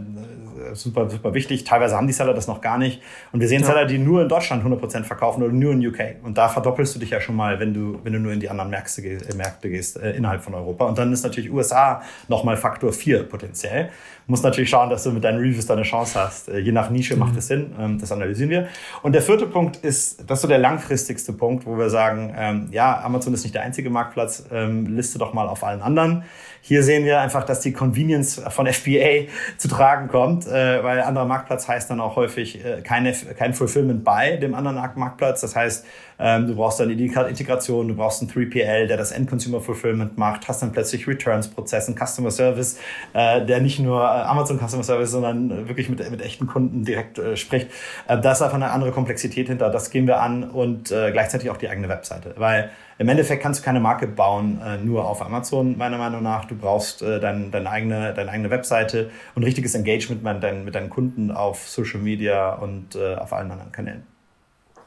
super, super wichtig. Teilweise haben die Seller das noch gar nicht. Und wir sehen ja. Seller, die nur in Deutschland 100% verkaufen oder nur in UK. Und da verdoppelst du dich ja schon mal, wenn du, wenn du nur in die anderen Märkte gehst, äh, Märkte gehst äh, innerhalb von Europa. Und dann ist natürlich USA nochmal Faktor 4 potenziell. Musst natürlich schauen, dass du mit deinen Reviews da eine Chance hast. Äh, je nach Nische mhm. macht es Sinn. Ähm, das analysieren wir. Und der vierte Punkt ist, das ist so der langfristigste Punkt, wo wir sagen, ähm, ja, Amazon ist nicht der einzige Marktplatz, ähm, liste doch mal auf allen anderen. Hier sehen wir einfach, dass die Convenience von FBA zu tragen kommt, äh, weil anderer Marktplatz heißt dann auch häufig äh, keine, kein Fulfillment bei dem anderen Marktplatz. Das heißt, ähm, du brauchst dann die Integration, du brauchst einen 3PL, der das End-Consumer Fulfillment macht, hast dann plötzlich Returns-Prozess, einen Customer Service, äh, der nicht nur äh, Amazon Customer Service, sondern wirklich mit, mit echten Kunden direkt äh, spricht. Äh, da ist einfach eine andere Komplexität hinter. Das gehen wir an und äh, gleichzeitig auch die eigene Webseite, weil im Endeffekt kannst du keine Marke bauen, äh, nur auf Amazon, meiner Meinung nach. Du brauchst äh, dein, deine, eigene, deine eigene Webseite und richtiges Engagement mit deinen, mit deinen Kunden auf Social Media und äh, auf allen anderen Kanälen.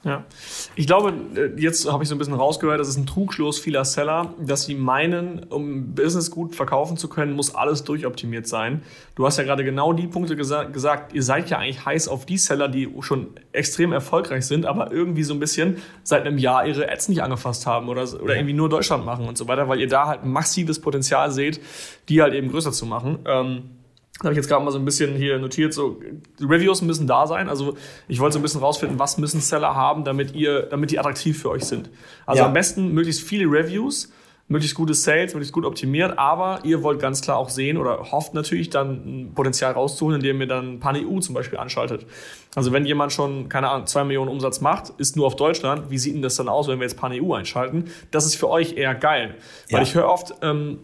Ja, ich glaube, äh, jetzt habe ich so ein bisschen rausgehört, das ist ein Trugschluss vieler Seller, dass sie meinen, um Business gut verkaufen zu können, muss alles durchoptimiert sein. Du hast ja gerade genau die Punkte gesa gesagt, ihr seid ja eigentlich heiß auf die Seller, die schon extrem erfolgreich sind, aber irgendwie so ein bisschen seit einem Jahr ihre Ads nicht angefasst haben oder, oder irgendwie nur Deutschland machen und so weiter, weil ihr da halt massives Potenzial seht, die halt eben größer zu machen. Ähm, habe ich jetzt gerade mal so ein bisschen hier notiert, so Reviews müssen da sein. Also ich wollte so ein bisschen rausfinden, was müssen Seller haben, damit ihr, damit die attraktiv für euch sind. Also ja. am besten möglichst viele Reviews, möglichst gute Sales, möglichst gut optimiert, aber ihr wollt ganz klar auch sehen oder hofft natürlich dann ein Potenzial rauszuholen, indem ihr dann PanEU zum Beispiel anschaltet. Also wenn jemand schon, keine Ahnung, zwei Millionen Umsatz macht, ist nur auf Deutschland, wie sieht denn das dann aus, wenn wir jetzt PanEU einschalten? Das ist für euch eher geil. Weil ja. ich höre oft, ähm,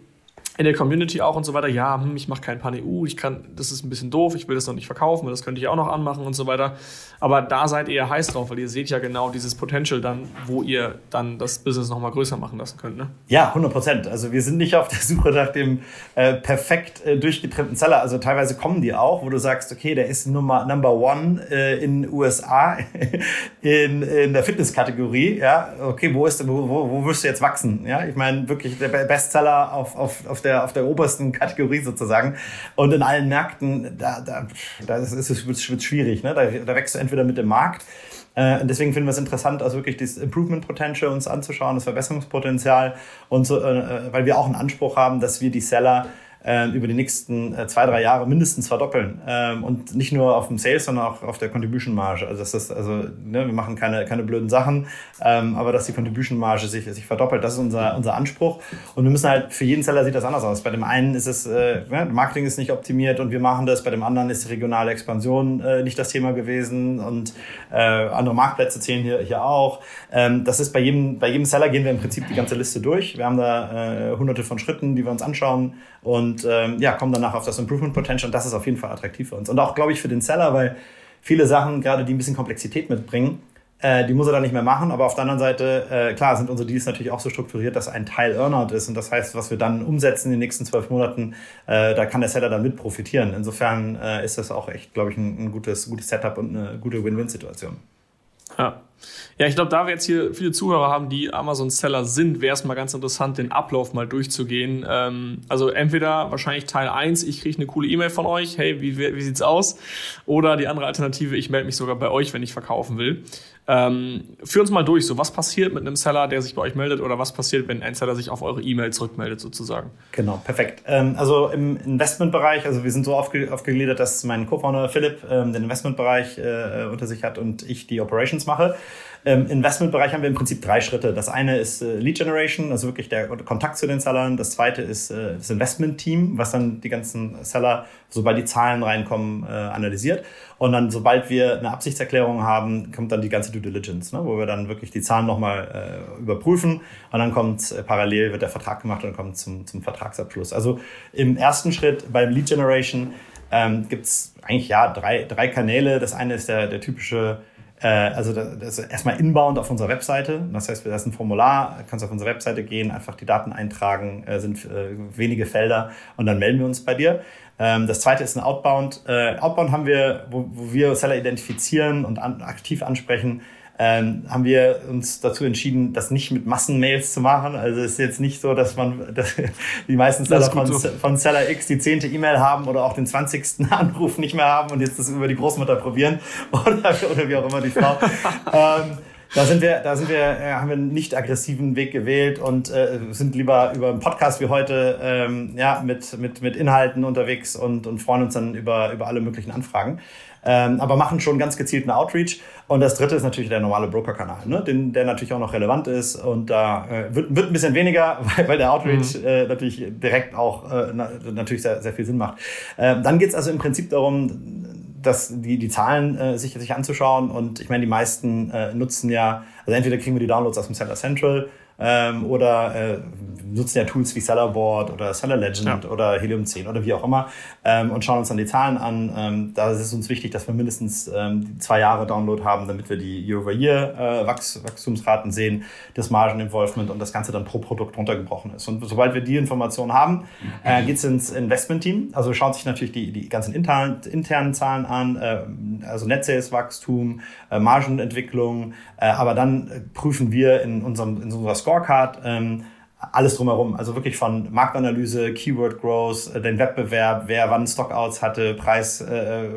in der Community auch und so weiter, ja, hm, ich mache kein Pan-EU, ich kann, das ist ein bisschen doof, ich will das noch nicht verkaufen, das könnte ich auch noch anmachen und so weiter. Aber da seid ihr heiß drauf, weil ihr seht ja genau dieses Potential dann, wo ihr dann das Business noch mal größer machen lassen könnt. Ne? Ja, 100 Prozent. Also wir sind nicht auf der Suche nach dem äh, perfekt äh, durchgetrimmten Seller. Also teilweise kommen die auch, wo du sagst, okay, der ist Nummer Number One äh, in USA in, in der Fitnesskategorie. Ja, okay, wo ist, wo, wo, wo wirst du jetzt wachsen? Ja, ich meine wirklich der Bestseller auf, auf, auf der, auf der obersten Kategorie sozusagen. Und in allen Märkten, da, da, da ist es wird, schwierig. Ne? Da, da wächst du entweder mit dem Markt äh, deswegen finden wir es interessant, also wirklich das Improvement Potential uns anzuschauen, das Verbesserungspotenzial und so, äh, weil wir auch einen Anspruch haben, dass wir die Seller äh, über die nächsten äh, zwei, drei Jahre mindestens verdoppeln. Ähm, und nicht nur auf dem Sales, sondern auch auf der Contribution Marge. Also das ist, also, ne, wir machen keine, keine blöden Sachen, ähm, aber dass die Contribution Marge sich, sich verdoppelt, das ist unser, unser Anspruch. Und wir müssen halt, für jeden Seller sieht das anders aus. Bei dem einen ist es, äh, ne, Marketing ist nicht optimiert und wir machen das, bei dem anderen ist die regionale Expansion äh, nicht das Thema gewesen und äh, andere Marktplätze zählen hier, hier auch. Ähm, das ist bei jedem, bei jedem Seller gehen wir im Prinzip die ganze Liste durch. Wir haben da äh, hunderte von Schritten, die wir uns anschauen und ähm, ja, kommen danach auf das Improvement Potential und das ist auf jeden Fall attraktiv für uns. Und auch, glaube ich, für den Seller, weil viele Sachen, gerade die ein bisschen Komplexität mitbringen, äh, die muss er dann nicht mehr machen. Aber auf der anderen Seite, äh, klar, sind unsere Deals natürlich auch so strukturiert, dass ein Teil Earnout ist. Und das heißt, was wir dann umsetzen in den nächsten zwölf Monaten, äh, da kann der Seller dann mit profitieren. Insofern äh, ist das auch echt, glaube ich, ein, ein gutes, gutes Setup und eine gute Win-Win-Situation. Ja. Ja, ich glaube, da wir jetzt hier viele Zuhörer haben, die Amazon-Seller sind, wäre es mal ganz interessant, den Ablauf mal durchzugehen. Ähm, also entweder wahrscheinlich Teil 1, ich kriege eine coole E-Mail von euch, hey, wie, wie sieht's aus? Oder die andere Alternative, ich melde mich sogar bei euch, wenn ich verkaufen will. Ähm, führ uns mal durch, so was passiert mit einem Seller, der sich bei euch meldet oder was passiert, wenn ein Seller sich auf eure E-Mail zurückmeldet sozusagen? Genau, perfekt. Ähm, also im Investmentbereich, also wir sind so aufge aufgegliedert, dass mein Co-Founder Philipp ähm, den Investmentbereich äh, unter sich hat und ich die Operations mache. Im Investmentbereich haben wir im Prinzip drei Schritte. Das eine ist äh, Lead Generation, also wirklich der Kontakt zu den Sellern. Das zweite ist äh, das Investment-Team, was dann die ganzen Seller, sobald die Zahlen reinkommen, äh, analysiert. Und dann, sobald wir eine Absichtserklärung haben, kommt dann die ganze Due Diligence, ne, wo wir dann wirklich die Zahlen nochmal äh, überprüfen. Und dann kommt äh, parallel, wird der Vertrag gemacht und kommt zum, zum Vertragsabschluss. Also im ersten Schritt beim Lead Generation ähm, gibt es eigentlich ja drei, drei Kanäle. Das eine ist der, der typische äh, also das ist erstmal inbound auf unserer Webseite. Das heißt, das ist ein Formular, kannst auf unsere Webseite gehen, einfach die Daten eintragen, äh, sind äh, wenige Felder und dann melden wir uns bei dir. Ähm, das zweite ist ein Outbound. Outbound haben wir, wo, wir Seller identifizieren und aktiv ansprechen, ähm, haben wir uns dazu entschieden, das nicht mit Massenmails zu machen. Also es ist jetzt nicht so, dass man dass die meisten Seller von, so. von Seller X die zehnte E-Mail haben oder auch den zwanzigsten Anruf nicht mehr haben und jetzt das über die Großmutter probieren oder, oder wie auch immer die Frau. ähm, da sind wir, da sind wir, äh, haben wir einen nicht aggressiven Weg gewählt und äh, sind lieber über einen Podcast wie heute ähm, ja mit mit mit Inhalten unterwegs und und freuen uns dann über über alle möglichen Anfragen ähm, aber machen schon ganz gezielten Outreach. Und das dritte ist natürlich der normale Broker-Kanal, ne? Den, der natürlich auch noch relevant ist und da äh, wird, wird ein bisschen weniger, weil, weil der Outreach mhm. äh, natürlich direkt auch äh, na, natürlich sehr, sehr viel Sinn macht. Ähm, dann geht's also im Prinzip darum, dass die, die Zahlen äh, sich, sich anzuschauen. Und ich meine, die meisten äh, nutzen ja, also entweder kriegen wir die Downloads aus dem Seller Central ähm, oder äh, nutzen ja Tools wie Sellerboard oder Seller Legend ja. oder Helium 10 oder wie auch immer ähm, und schauen uns dann die Zahlen an. Ähm, da ist es uns wichtig, dass wir mindestens ähm, zwei Jahre Download haben, damit wir die Year-over-Year äh, Wachs Wachstumsraten sehen, das Margin-Involvement und das Ganze dann pro Produkt runtergebrochen ist. Und sobald wir die Informationen haben, äh, geht es ins Investment-Team. Also schaut sich natürlich die, die ganzen internen, internen Zahlen an, äh, also Net Sales Wachstum, äh, Margenentwicklung, äh, aber dann äh, prüfen wir in unserem in unserer Scorecard ähm, alles drumherum. Also wirklich von Marktanalyse, Keyword Growth, äh, den Wettbewerb, wer wann Stockouts hatte, Preis, äh,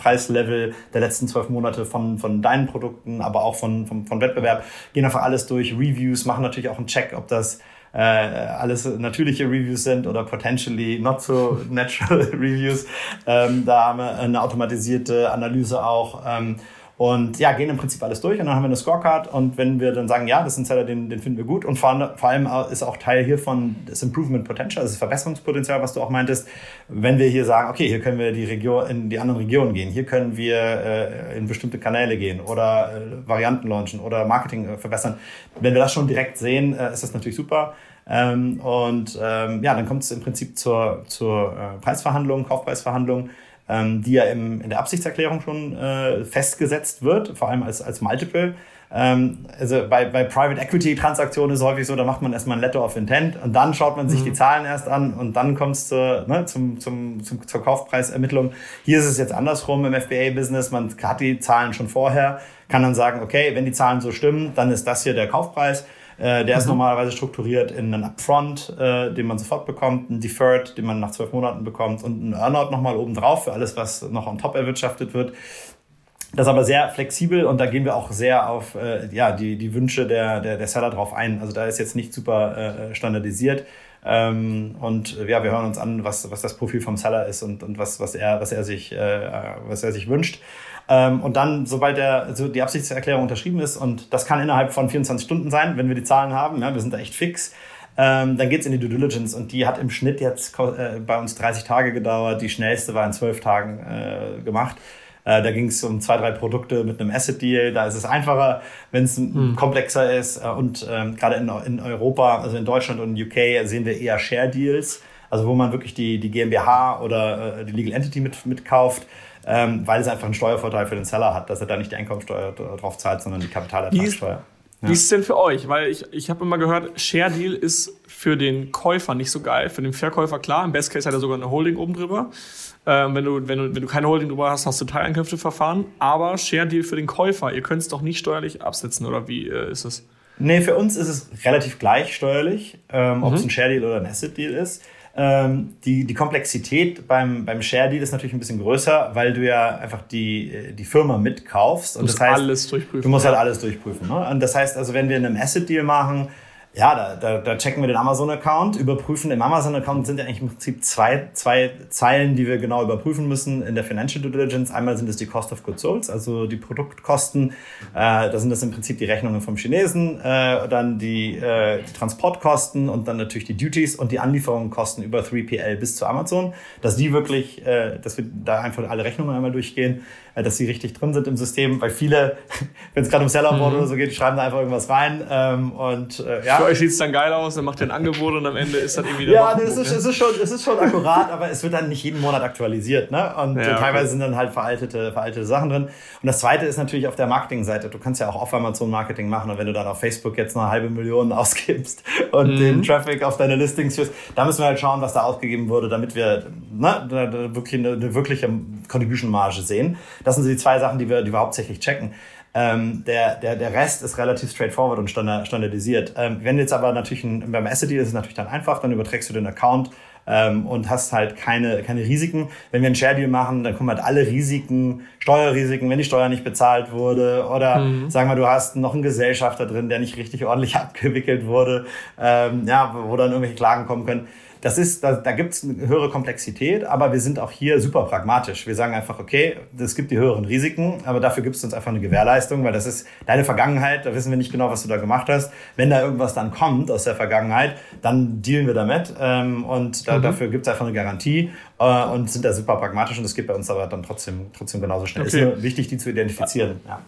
Preislevel der letzten zwölf Monate von, von deinen Produkten, aber auch von, von, von Wettbewerb. Gehen einfach alles durch, Reviews, machen natürlich auch einen Check, ob das äh, alles natürliche Reviews sind oder potentially not so natural Reviews. Ähm, da haben wir eine automatisierte Analyse auch. Ähm, und ja, gehen im Prinzip alles durch und dann haben wir eine Scorecard und wenn wir dann sagen, ja, das ist ein Seller, den, den finden wir gut und vor, vor allem ist auch Teil hiervon das Improvement Potential, also das Verbesserungspotenzial, was du auch meintest, wenn wir hier sagen, okay, hier können wir die Region, in die anderen Regionen gehen, hier können wir äh, in bestimmte Kanäle gehen oder äh, Varianten launchen oder Marketing äh, verbessern. Wenn wir das schon direkt sehen, äh, ist das natürlich super. Ähm, und ähm, ja, dann kommt es im Prinzip zur, zur äh, Preisverhandlung, Kaufpreisverhandlung ähm, die ja im, in der Absichtserklärung schon äh, festgesetzt wird, vor allem als, als Multiple. Ähm, also bei, bei Private Equity Transaktionen ist es häufig so, da macht man erstmal ein Letter of Intent und dann schaut man sich mhm. die Zahlen erst an und dann kommt es zur, ne, zum, zum, zum, zur Kaufpreisermittlung. Hier ist es jetzt andersrum im FBA-Business, man hat die Zahlen schon vorher, kann dann sagen, okay, wenn die Zahlen so stimmen, dann ist das hier der Kaufpreis. Äh, der mhm. ist normalerweise strukturiert in einen Upfront, äh, den man sofort bekommt, einen Deferred, den man nach zwölf Monaten bekommt und einen Earnout nochmal obendrauf für alles, was noch on top erwirtschaftet wird. Das ist aber sehr flexibel und da gehen wir auch sehr auf äh, ja, die, die Wünsche der, der, der Seller drauf ein. Also da ist jetzt nicht super äh, standardisiert. Ähm, und ja, wir hören uns an, was, was das Profil vom Seller ist und, und was, was, er, was, er sich, äh, was er sich wünscht. Ähm, und dann, sobald der, also die Absichtserklärung unterschrieben ist, und das kann innerhalb von 24 Stunden sein, wenn wir die Zahlen haben, ja, wir sind da echt fix, ähm, dann geht's in die Due Diligence und die hat im Schnitt jetzt äh, bei uns 30 Tage gedauert. Die schnellste war in 12 Tagen äh, gemacht. Äh, da ging es um zwei, drei Produkte mit einem Asset-Deal. Da ist es einfacher, wenn es hm. komplexer ist. Äh, und ähm, gerade in, in Europa, also in Deutschland und UK, sehen wir eher Share-Deals. Also wo man wirklich die, die GmbH oder äh, die Legal Entity mit, mitkauft ähm, weil es einfach einen Steuervorteil für den Seller hat, dass er da nicht die Einkommensteuer drauf zahlt, sondern die Kapitalertragssteuer. Wie ist es denn für euch? Weil ich, ich habe immer gehört, Share Deal ist für den Käufer nicht so geil. Für den Verkäufer klar. Im Best Case hat er sogar eine Holding oben drüber. Ähm, wenn, du, wenn, du, wenn du keine Holding drüber hast, hast du Teileinkünfteverfahren. Aber Share Deal für den Käufer, ihr könnt es doch nicht steuerlich absetzen, oder wie äh, ist es? Nee, für uns ist es relativ gleich steuerlich, ähm, ob es mhm. ein Share Deal oder ein Asset Deal ist. Ähm, die, die Komplexität beim, beim Share Deal ist natürlich ein bisschen größer, weil du ja einfach die, die Firma mitkaufst. Und das heißt, alles durchprüfen. Du musst halt alles durchprüfen. Ne? Und das heißt also, wenn wir einen Asset Deal machen, ja, da, da, da checken wir den Amazon-Account, überprüfen. Im Amazon-Account sind ja eigentlich im Prinzip zwei, zwei Zeilen, die wir genau überprüfen müssen in der Financial Due Diligence. Einmal sind es die Cost of Goods Sold, also die Produktkosten. Äh, da sind das im Prinzip die Rechnungen vom Chinesen, äh, dann die, äh, die Transportkosten und dann natürlich die Duties und die Anlieferungskosten über 3PL bis zu Amazon. Dass die wirklich, äh, dass wir da einfach alle Rechnungen einmal durchgehen. Äh, dass sie richtig drin sind im System, weil viele, wenn es gerade um Sellerboard mhm. oder so geht, schreiben da einfach irgendwas rein. Ähm, und, äh, ja. Für euch sieht es dann geil aus, dann macht ihr ein Angebot und am Ende ist das irgendwie der Ja, es ist, es, ist schon, es ist schon akkurat, aber es wird dann nicht jeden Monat aktualisiert. Ne? Und ja, okay. teilweise sind dann halt veraltete, veraltete Sachen drin. Und das zweite ist natürlich auf der Marketingseite. Du kannst ja auch auf Amazon Marketing machen und wenn du dann auf Facebook jetzt eine halbe Million ausgibst und mhm. den Traffic auf deine Listings führst, da müssen wir halt schauen, was da ausgegeben wurde, damit wir ne, wirklich eine, eine wirkliche Contribution Marge sehen. Das sind so die zwei Sachen, die wir, die wir hauptsächlich checken. Ähm, der, der, der Rest ist relativ straightforward und standardisiert. Ähm, wenn jetzt aber natürlich ein, beim Asset Deal ist es natürlich dann einfach, dann überträgst du den Account ähm, und hast halt keine, keine Risiken. Wenn wir einen Share Deal machen, dann kommen halt alle Risiken, Steuerrisiken, wenn die Steuer nicht bezahlt wurde oder mhm. sagen wir, du hast noch einen Gesellschafter drin, der nicht richtig ordentlich abgewickelt wurde, ähm, ja, wo dann irgendwelche Klagen kommen können das ist, da, da gibt es eine höhere Komplexität, aber wir sind auch hier super pragmatisch. Wir sagen einfach, okay, es gibt die höheren Risiken, aber dafür gibt es uns einfach eine Gewährleistung, weil das ist deine Vergangenheit, da wissen wir nicht genau, was du da gemacht hast. Wenn da irgendwas dann kommt aus der Vergangenheit, dann dealen wir damit ähm, und da, mhm. dafür gibt es einfach eine Garantie äh, und sind da super pragmatisch und das geht bei uns aber dann trotzdem, trotzdem genauso schnell. Okay. Ist nur wichtig, die zu identifizieren. Ja.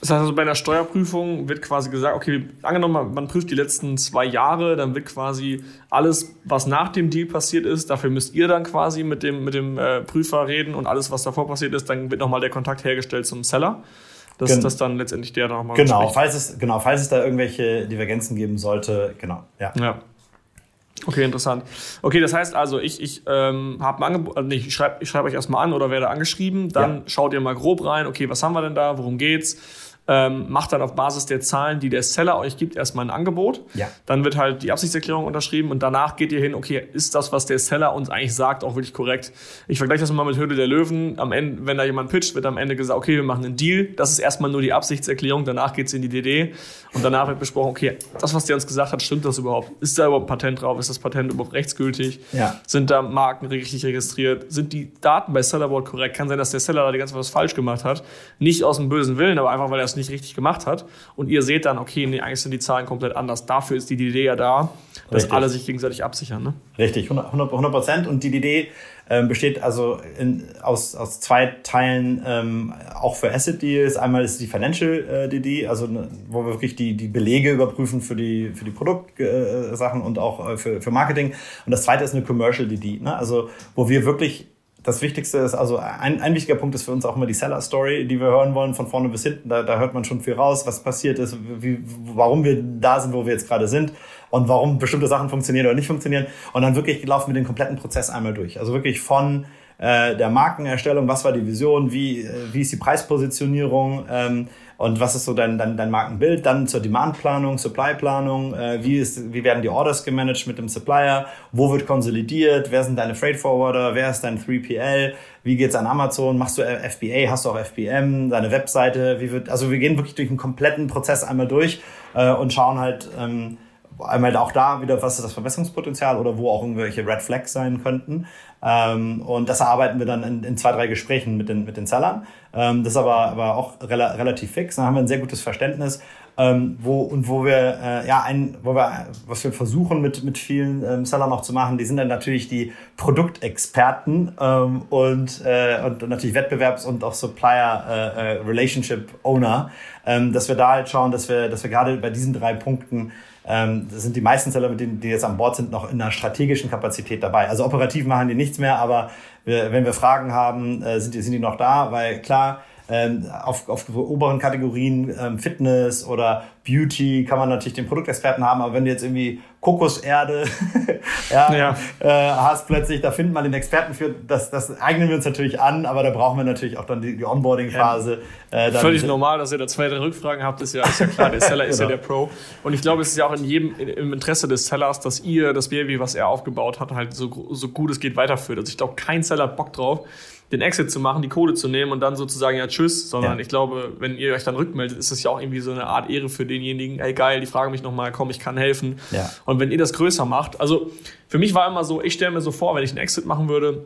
Das heißt also, bei einer Steuerprüfung wird quasi gesagt, okay, angenommen, man prüft die letzten zwei Jahre, dann wird quasi alles, was nach dem Deal passiert ist, dafür müsst ihr dann quasi mit dem, mit dem äh, Prüfer reden und alles, was davor passiert ist, dann wird nochmal der Kontakt hergestellt zum Seller. Dass Gen das dann letztendlich der nochmal genau, falls es Genau, falls es da irgendwelche Divergenzen geben sollte, genau, ja. ja. Okay, interessant. Okay, das heißt also, ich, ich ähm, habe ein Angebot, also nicht, ich schreibe ich schreib euch erstmal an oder werde angeschrieben, dann ja. schaut ihr mal grob rein, okay, was haben wir denn da, worum geht's? Ähm, macht dann auf Basis der Zahlen, die der Seller euch gibt, erstmal ein Angebot. Ja. Dann wird halt die Absichtserklärung unterschrieben und danach geht ihr hin, okay, ist das, was der Seller uns eigentlich sagt, auch wirklich korrekt? Ich vergleiche das mal mit Höhle der Löwen. Am Ende, wenn da jemand pitcht, wird am Ende gesagt, okay, wir machen einen Deal. Das ist erstmal nur die Absichtserklärung, danach geht's in die DD und danach wird besprochen, okay, das, was der uns gesagt hat, stimmt das überhaupt? Ist da überhaupt ein Patent drauf? Ist das Patent überhaupt rechtsgültig? Ja. Sind da Marken richtig registriert? Sind die Daten bei Sellerboard korrekt? Kann sein, dass der Seller da die ganze Zeit was falsch gemacht hat. Nicht aus dem bösen Willen, aber einfach, weil er es nicht richtig gemacht hat hat. Und ihr seht dann, okay, nee, eigentlich sind die Zahlen komplett anders. Dafür ist die Idee ja da, dass Richtig. alle sich gegenseitig absichern. Ne? Richtig, 100 Prozent. Und die Idee ähm, besteht also in, aus, aus zwei Teilen, ähm, auch für Asset Deals. Einmal ist die Financial äh, DD, also ne, wo wir wirklich die, die Belege überprüfen für die, für die Produktsachen äh, und auch äh, für, für Marketing. Und das zweite ist eine Commercial DD, ne? also wo wir wirklich das Wichtigste ist, also ein, ein wichtiger Punkt ist für uns auch immer die Seller-Story, die wir hören wollen, von vorne bis hinten. Da, da hört man schon viel raus, was passiert ist, wie, warum wir da sind, wo wir jetzt gerade sind und warum bestimmte Sachen funktionieren oder nicht funktionieren. Und dann wirklich laufen wir den kompletten Prozess einmal durch. Also wirklich von äh, der Markenerstellung, was war die Vision, wie, äh, wie ist die Preispositionierung ähm, und was ist so dein, dein, dein Markenbild, dann zur Demandplanung, Supplyplanung, äh, wie, ist, wie werden die Orders gemanagt mit dem Supplier, wo wird konsolidiert, wer sind deine Freight Forwarder, wer ist dein 3PL, wie geht's an Amazon, machst du FBA, hast du auch FBM, deine Webseite, wie wird, also wir gehen wirklich durch einen kompletten Prozess einmal durch äh, und schauen halt, ähm, einmal auch da wieder, was ist das Verbesserungspotenzial oder wo auch irgendwelche Red Flags sein könnten. Ähm, und das erarbeiten wir dann in, in, zwei, drei Gesprächen mit den, mit den Sellern. Ähm, das ist aber, aber auch rela relativ fix. Da haben wir ein sehr gutes Verständnis. Ähm, wo und wo wir äh, ja ein wo wir was wir versuchen mit mit vielen ähm, Sellern auch zu machen die sind dann natürlich die Produktexperten ähm, und äh, und natürlich Wettbewerbs und auch Supplier äh, äh, ähm, dass wir da halt schauen dass wir dass wir gerade bei diesen drei Punkten ähm, sind die meisten Seller, mit denen, die jetzt an Bord sind, noch in einer strategischen Kapazität dabei. Also operativ machen die nichts mehr, aber wir, wenn wir Fragen haben, äh, sind, die, sind die noch da, weil klar, ähm, auf, auf oberen Kategorien ähm, Fitness oder Beauty kann man natürlich den Produktexperten haben, aber wenn du jetzt irgendwie Kokoserde ja, ja. Äh, hast plötzlich, da findet man den Experten für, das, das eignen wir uns natürlich an, aber da brauchen wir natürlich auch dann die, die Onboarding-Phase. Äh, Völlig normal, dass ihr da zwei, drei Rückfragen habt, ist ja, ist ja klar, der Seller ist ja genau. der Pro. Und ich glaube, es ist ja auch in jedem, im Interesse des Sellers, dass ihr das Baby, was er aufgebaut hat, halt so, so gut es geht weiterführt. Also ich glaube, kein Seller hat Bock drauf, den Exit zu machen, die Kohle zu nehmen und dann sozusagen ja tschüss, sondern ja. ich glaube, wenn ihr euch dann rückmeldet, ist das ja auch irgendwie so eine Art Ehre für denjenigen, ey geil, die fragen mich nochmal, komm, ich kann helfen. Ja. Und wenn ihr das größer macht, also für mich war immer so, ich stelle mir so vor, wenn ich einen Exit machen würde,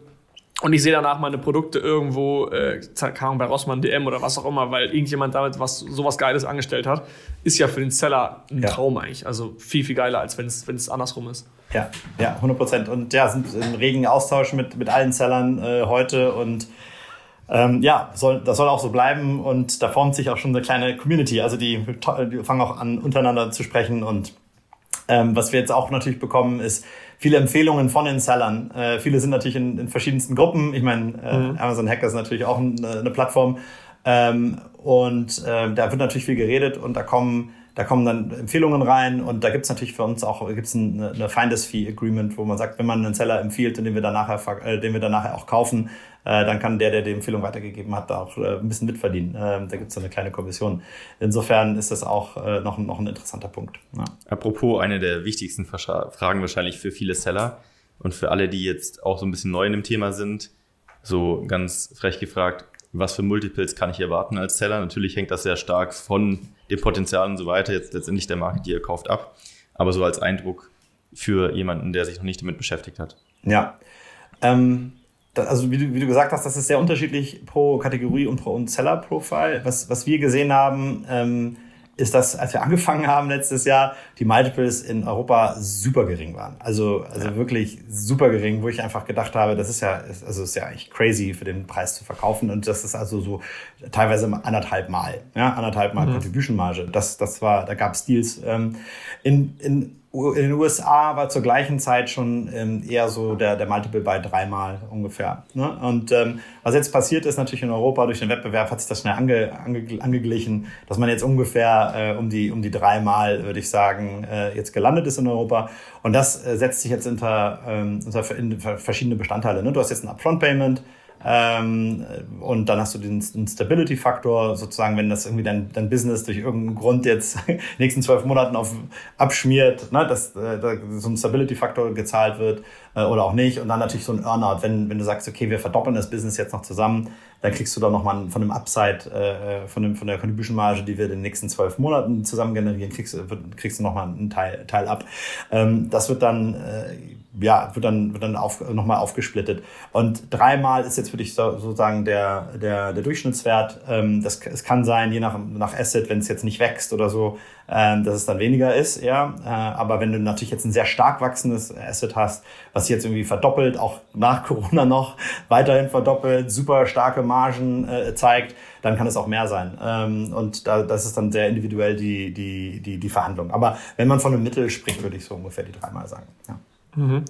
und ich sehe danach meine Produkte irgendwo, äh, keine Ahnung, bei Rossmann DM oder was auch immer, weil irgendjemand damit was sowas Geiles angestellt hat, ist ja für den Seller ein ja. Traum eigentlich. Also viel, viel geiler, als wenn es andersrum ist. Ja, ja, 100 Prozent. Und ja, sind im regen Austausch mit, mit allen Sellern äh, heute und ähm, ja, soll, das soll auch so bleiben und da formt sich auch schon eine kleine Community. Also die, die fangen auch an, untereinander zu sprechen und ähm, was wir jetzt auch natürlich bekommen, ist viele Empfehlungen von den Sellern. Äh, viele sind natürlich in, in verschiedensten Gruppen. Ich meine, äh, mhm. Amazon Hacker ist natürlich auch eine, eine Plattform. Ähm, und äh, da wird natürlich viel geredet und da kommen da kommen dann Empfehlungen rein und da gibt es natürlich für uns auch gibt's eine, eine Finder's Fee Agreement, wo man sagt, wenn man einen Seller empfiehlt und den wir dann nachher, äh, den wir dann nachher auch kaufen, äh, dann kann der, der die Empfehlung weitergegeben hat, da auch äh, ein bisschen mitverdienen. Äh, da gibt es eine kleine Kommission. Insofern ist das auch äh, noch, noch ein interessanter Punkt. Ja. Apropos, eine der wichtigsten Fragen wahrscheinlich für viele Seller und für alle, die jetzt auch so ein bisschen neu in dem Thema sind, so ganz frech gefragt, was für Multiples kann ich erwarten als Seller? Natürlich hängt das sehr stark von dem Potenzial und so weiter, jetzt letztendlich der Marke, die ihr kauft, ab. Aber so als Eindruck für jemanden, der sich noch nicht damit beschäftigt hat. Ja. Ähm, also wie du, wie du gesagt hast, das ist sehr unterschiedlich pro Kategorie und pro Seller-Profile. Was, was wir gesehen haben, ähm, ist, dass als wir angefangen haben letztes Jahr, die Multiples in Europa super gering waren. Also, also ja. wirklich super gering, wo ich einfach gedacht habe, das ist ja, also ist ja eigentlich crazy für den Preis zu verkaufen. Und das ist also so teilweise anderthalb Mal, ja, anderthalb Mal mhm. Contribution Marge. Das, das war, da gab es Deals. Ähm, in, in in den USA war zur gleichen Zeit schon ähm, eher so der, der Multiple bei dreimal ungefähr. Ne? Und ähm, was jetzt passiert ist natürlich in Europa durch den Wettbewerb hat sich das schnell ange, ange, angeglichen, dass man jetzt ungefähr äh, um die um die dreimal würde ich sagen äh, jetzt gelandet ist in Europa. Und das äh, setzt sich jetzt unter, ähm, unter in verschiedene Bestandteile. Ne? Du hast jetzt ein Upfront Payment, ähm, und dann hast du den, den Stability-Faktor, sozusagen, wenn das irgendwie dein, dein Business durch irgendeinen Grund jetzt nächsten zwölf Monaten auf, abschmiert, ne, dass äh, so ein Stability-Faktor gezahlt wird äh, oder auch nicht. Und dann natürlich so ein Earnout, wenn, wenn du sagst, okay, wir verdoppeln das Business jetzt noch zusammen, dann kriegst du da nochmal von dem Upside, äh, von, dem, von der Contribution-Marge, die wir in den nächsten zwölf Monaten zusammen generieren, kriegst, kriegst du nochmal einen Teil, Teil ab. Ähm, das wird dann... Äh, ja, wird dann, wird dann auf, nochmal aufgesplittet. Und dreimal ist jetzt für dich so, sozusagen der, der, der Durchschnittswert. Ähm, das, es kann sein, je nach, nach Asset, wenn es jetzt nicht wächst oder so, ähm, dass es dann weniger ist, ja. Äh, aber wenn du natürlich jetzt ein sehr stark wachsendes Asset hast, was jetzt irgendwie verdoppelt, auch nach Corona noch weiterhin verdoppelt, super starke Margen äh, zeigt, dann kann es auch mehr sein. Ähm, und da, das ist dann sehr individuell die, die, die, die Verhandlung. Aber wenn man von einem Mittel spricht, würde ich so ungefähr die dreimal sagen. Ja. Mhm.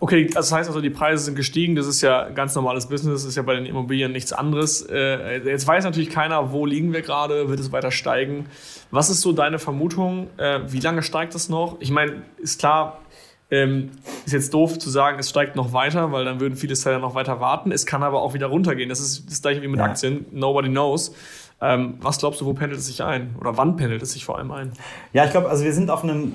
Okay, das heißt also, die Preise sind gestiegen. Das ist ja ganz normales Business. Das ist ja bei den Immobilien nichts anderes. Äh, jetzt weiß natürlich keiner, wo liegen wir gerade. Wird es weiter steigen? Was ist so deine Vermutung? Äh, wie lange steigt das noch? Ich meine, ist klar, Ähm, ist jetzt doof zu sagen, es steigt noch weiter, weil dann würden viele Seller noch weiter warten. Es kann aber auch wieder runtergehen. Das ist das gleiche wie mit ja. Aktien. Nobody knows. Ähm, was glaubst du, wo pendelt es sich ein? Oder wann pendelt es sich vor allem ein? Ja, ich glaube, also wir sind auf einem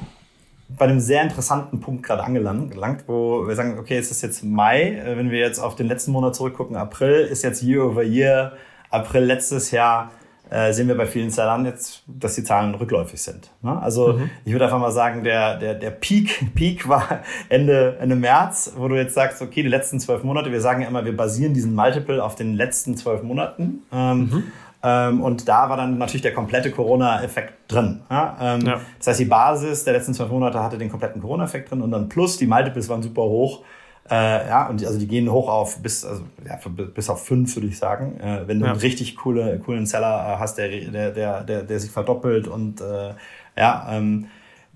bei einem sehr interessanten Punkt gerade angelangt, wo wir sagen, okay, es ist jetzt Mai. Äh, wenn wir jetzt auf den letzten Monat zurückgucken, April ist jetzt Year over Year. April letztes Jahr äh, sehen wir bei vielen Sellern jetzt, dass die Zahlen rückläufig sind. Ne? Also mhm. ich würde einfach mal sagen, der, der, der Peak, Peak war Ende, Ende März, wo du jetzt sagst, okay, die letzten zwölf Monate, wir sagen ja immer, wir basieren diesen Multiple auf den letzten zwölf Monaten. Ähm, mhm. Ähm, und da war dann natürlich der komplette Corona-Effekt drin. Ja? Ähm, ja. Das heißt, die Basis der letzten zwölf Monate hatte den kompletten Corona-Effekt drin und dann plus die Multiples waren super hoch. Äh, ja, und die, also die gehen hoch auf bis, also, ja, bis auf fünf, würde ich sagen. Äh, wenn du ja. einen richtig coole, coolen Seller äh, hast, der, der, der, der, der sich verdoppelt und äh, ja, ähm,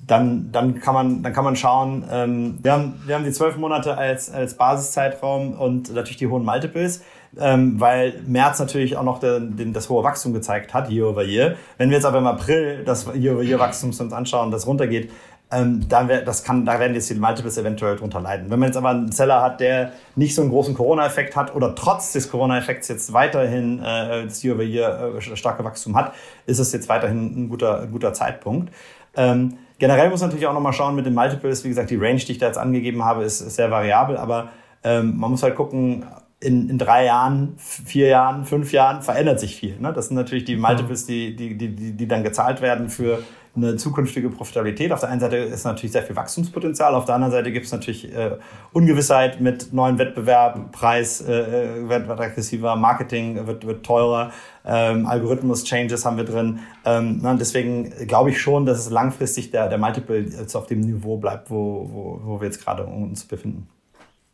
dann, dann, kann man, dann kann man schauen, ähm, wir, haben, wir haben die zwölf Monate als, als Basiszeitraum und natürlich die hohen Multiples, ähm, weil März natürlich auch noch den, den, das hohe Wachstum gezeigt hat, year over year. Wenn wir jetzt aber im April das year over year Wachstum uns anschauen, das runtergeht, ähm, dann wär, das kann, da werden jetzt die Multiples eventuell drunter leiden. Wenn man jetzt aber einen Seller hat, der nicht so einen großen Corona-Effekt hat oder trotz des Corona-Effekts jetzt weiterhin äh, das Year over Year äh, starke Wachstum hat, ist es jetzt weiterhin ein guter, ein guter Zeitpunkt. Ähm, generell muss man natürlich auch nochmal schauen mit den Multiples. Wie gesagt, die Range, die ich da jetzt angegeben habe, ist, ist sehr variabel, aber ähm, man muss halt gucken, in, in drei Jahren, vier Jahren, fünf Jahren verändert sich viel. Ne? Das sind natürlich die Multiples, die, die, die, die dann gezahlt werden für eine zukünftige Profitabilität. Auf der einen Seite ist natürlich sehr viel Wachstumspotenzial, auf der anderen Seite gibt es natürlich äh, Ungewissheit mit neuen Wettbewerben, Preis äh, äh, wird, wird aggressiver, Marketing wird, wird teurer, ähm, Algorithmus-Changes haben wir drin. Ähm, na, deswegen glaube ich schon, dass es langfristig der, der Multiple jetzt auf dem Niveau bleibt, wo, wo, wo wir jetzt gerade uns befinden.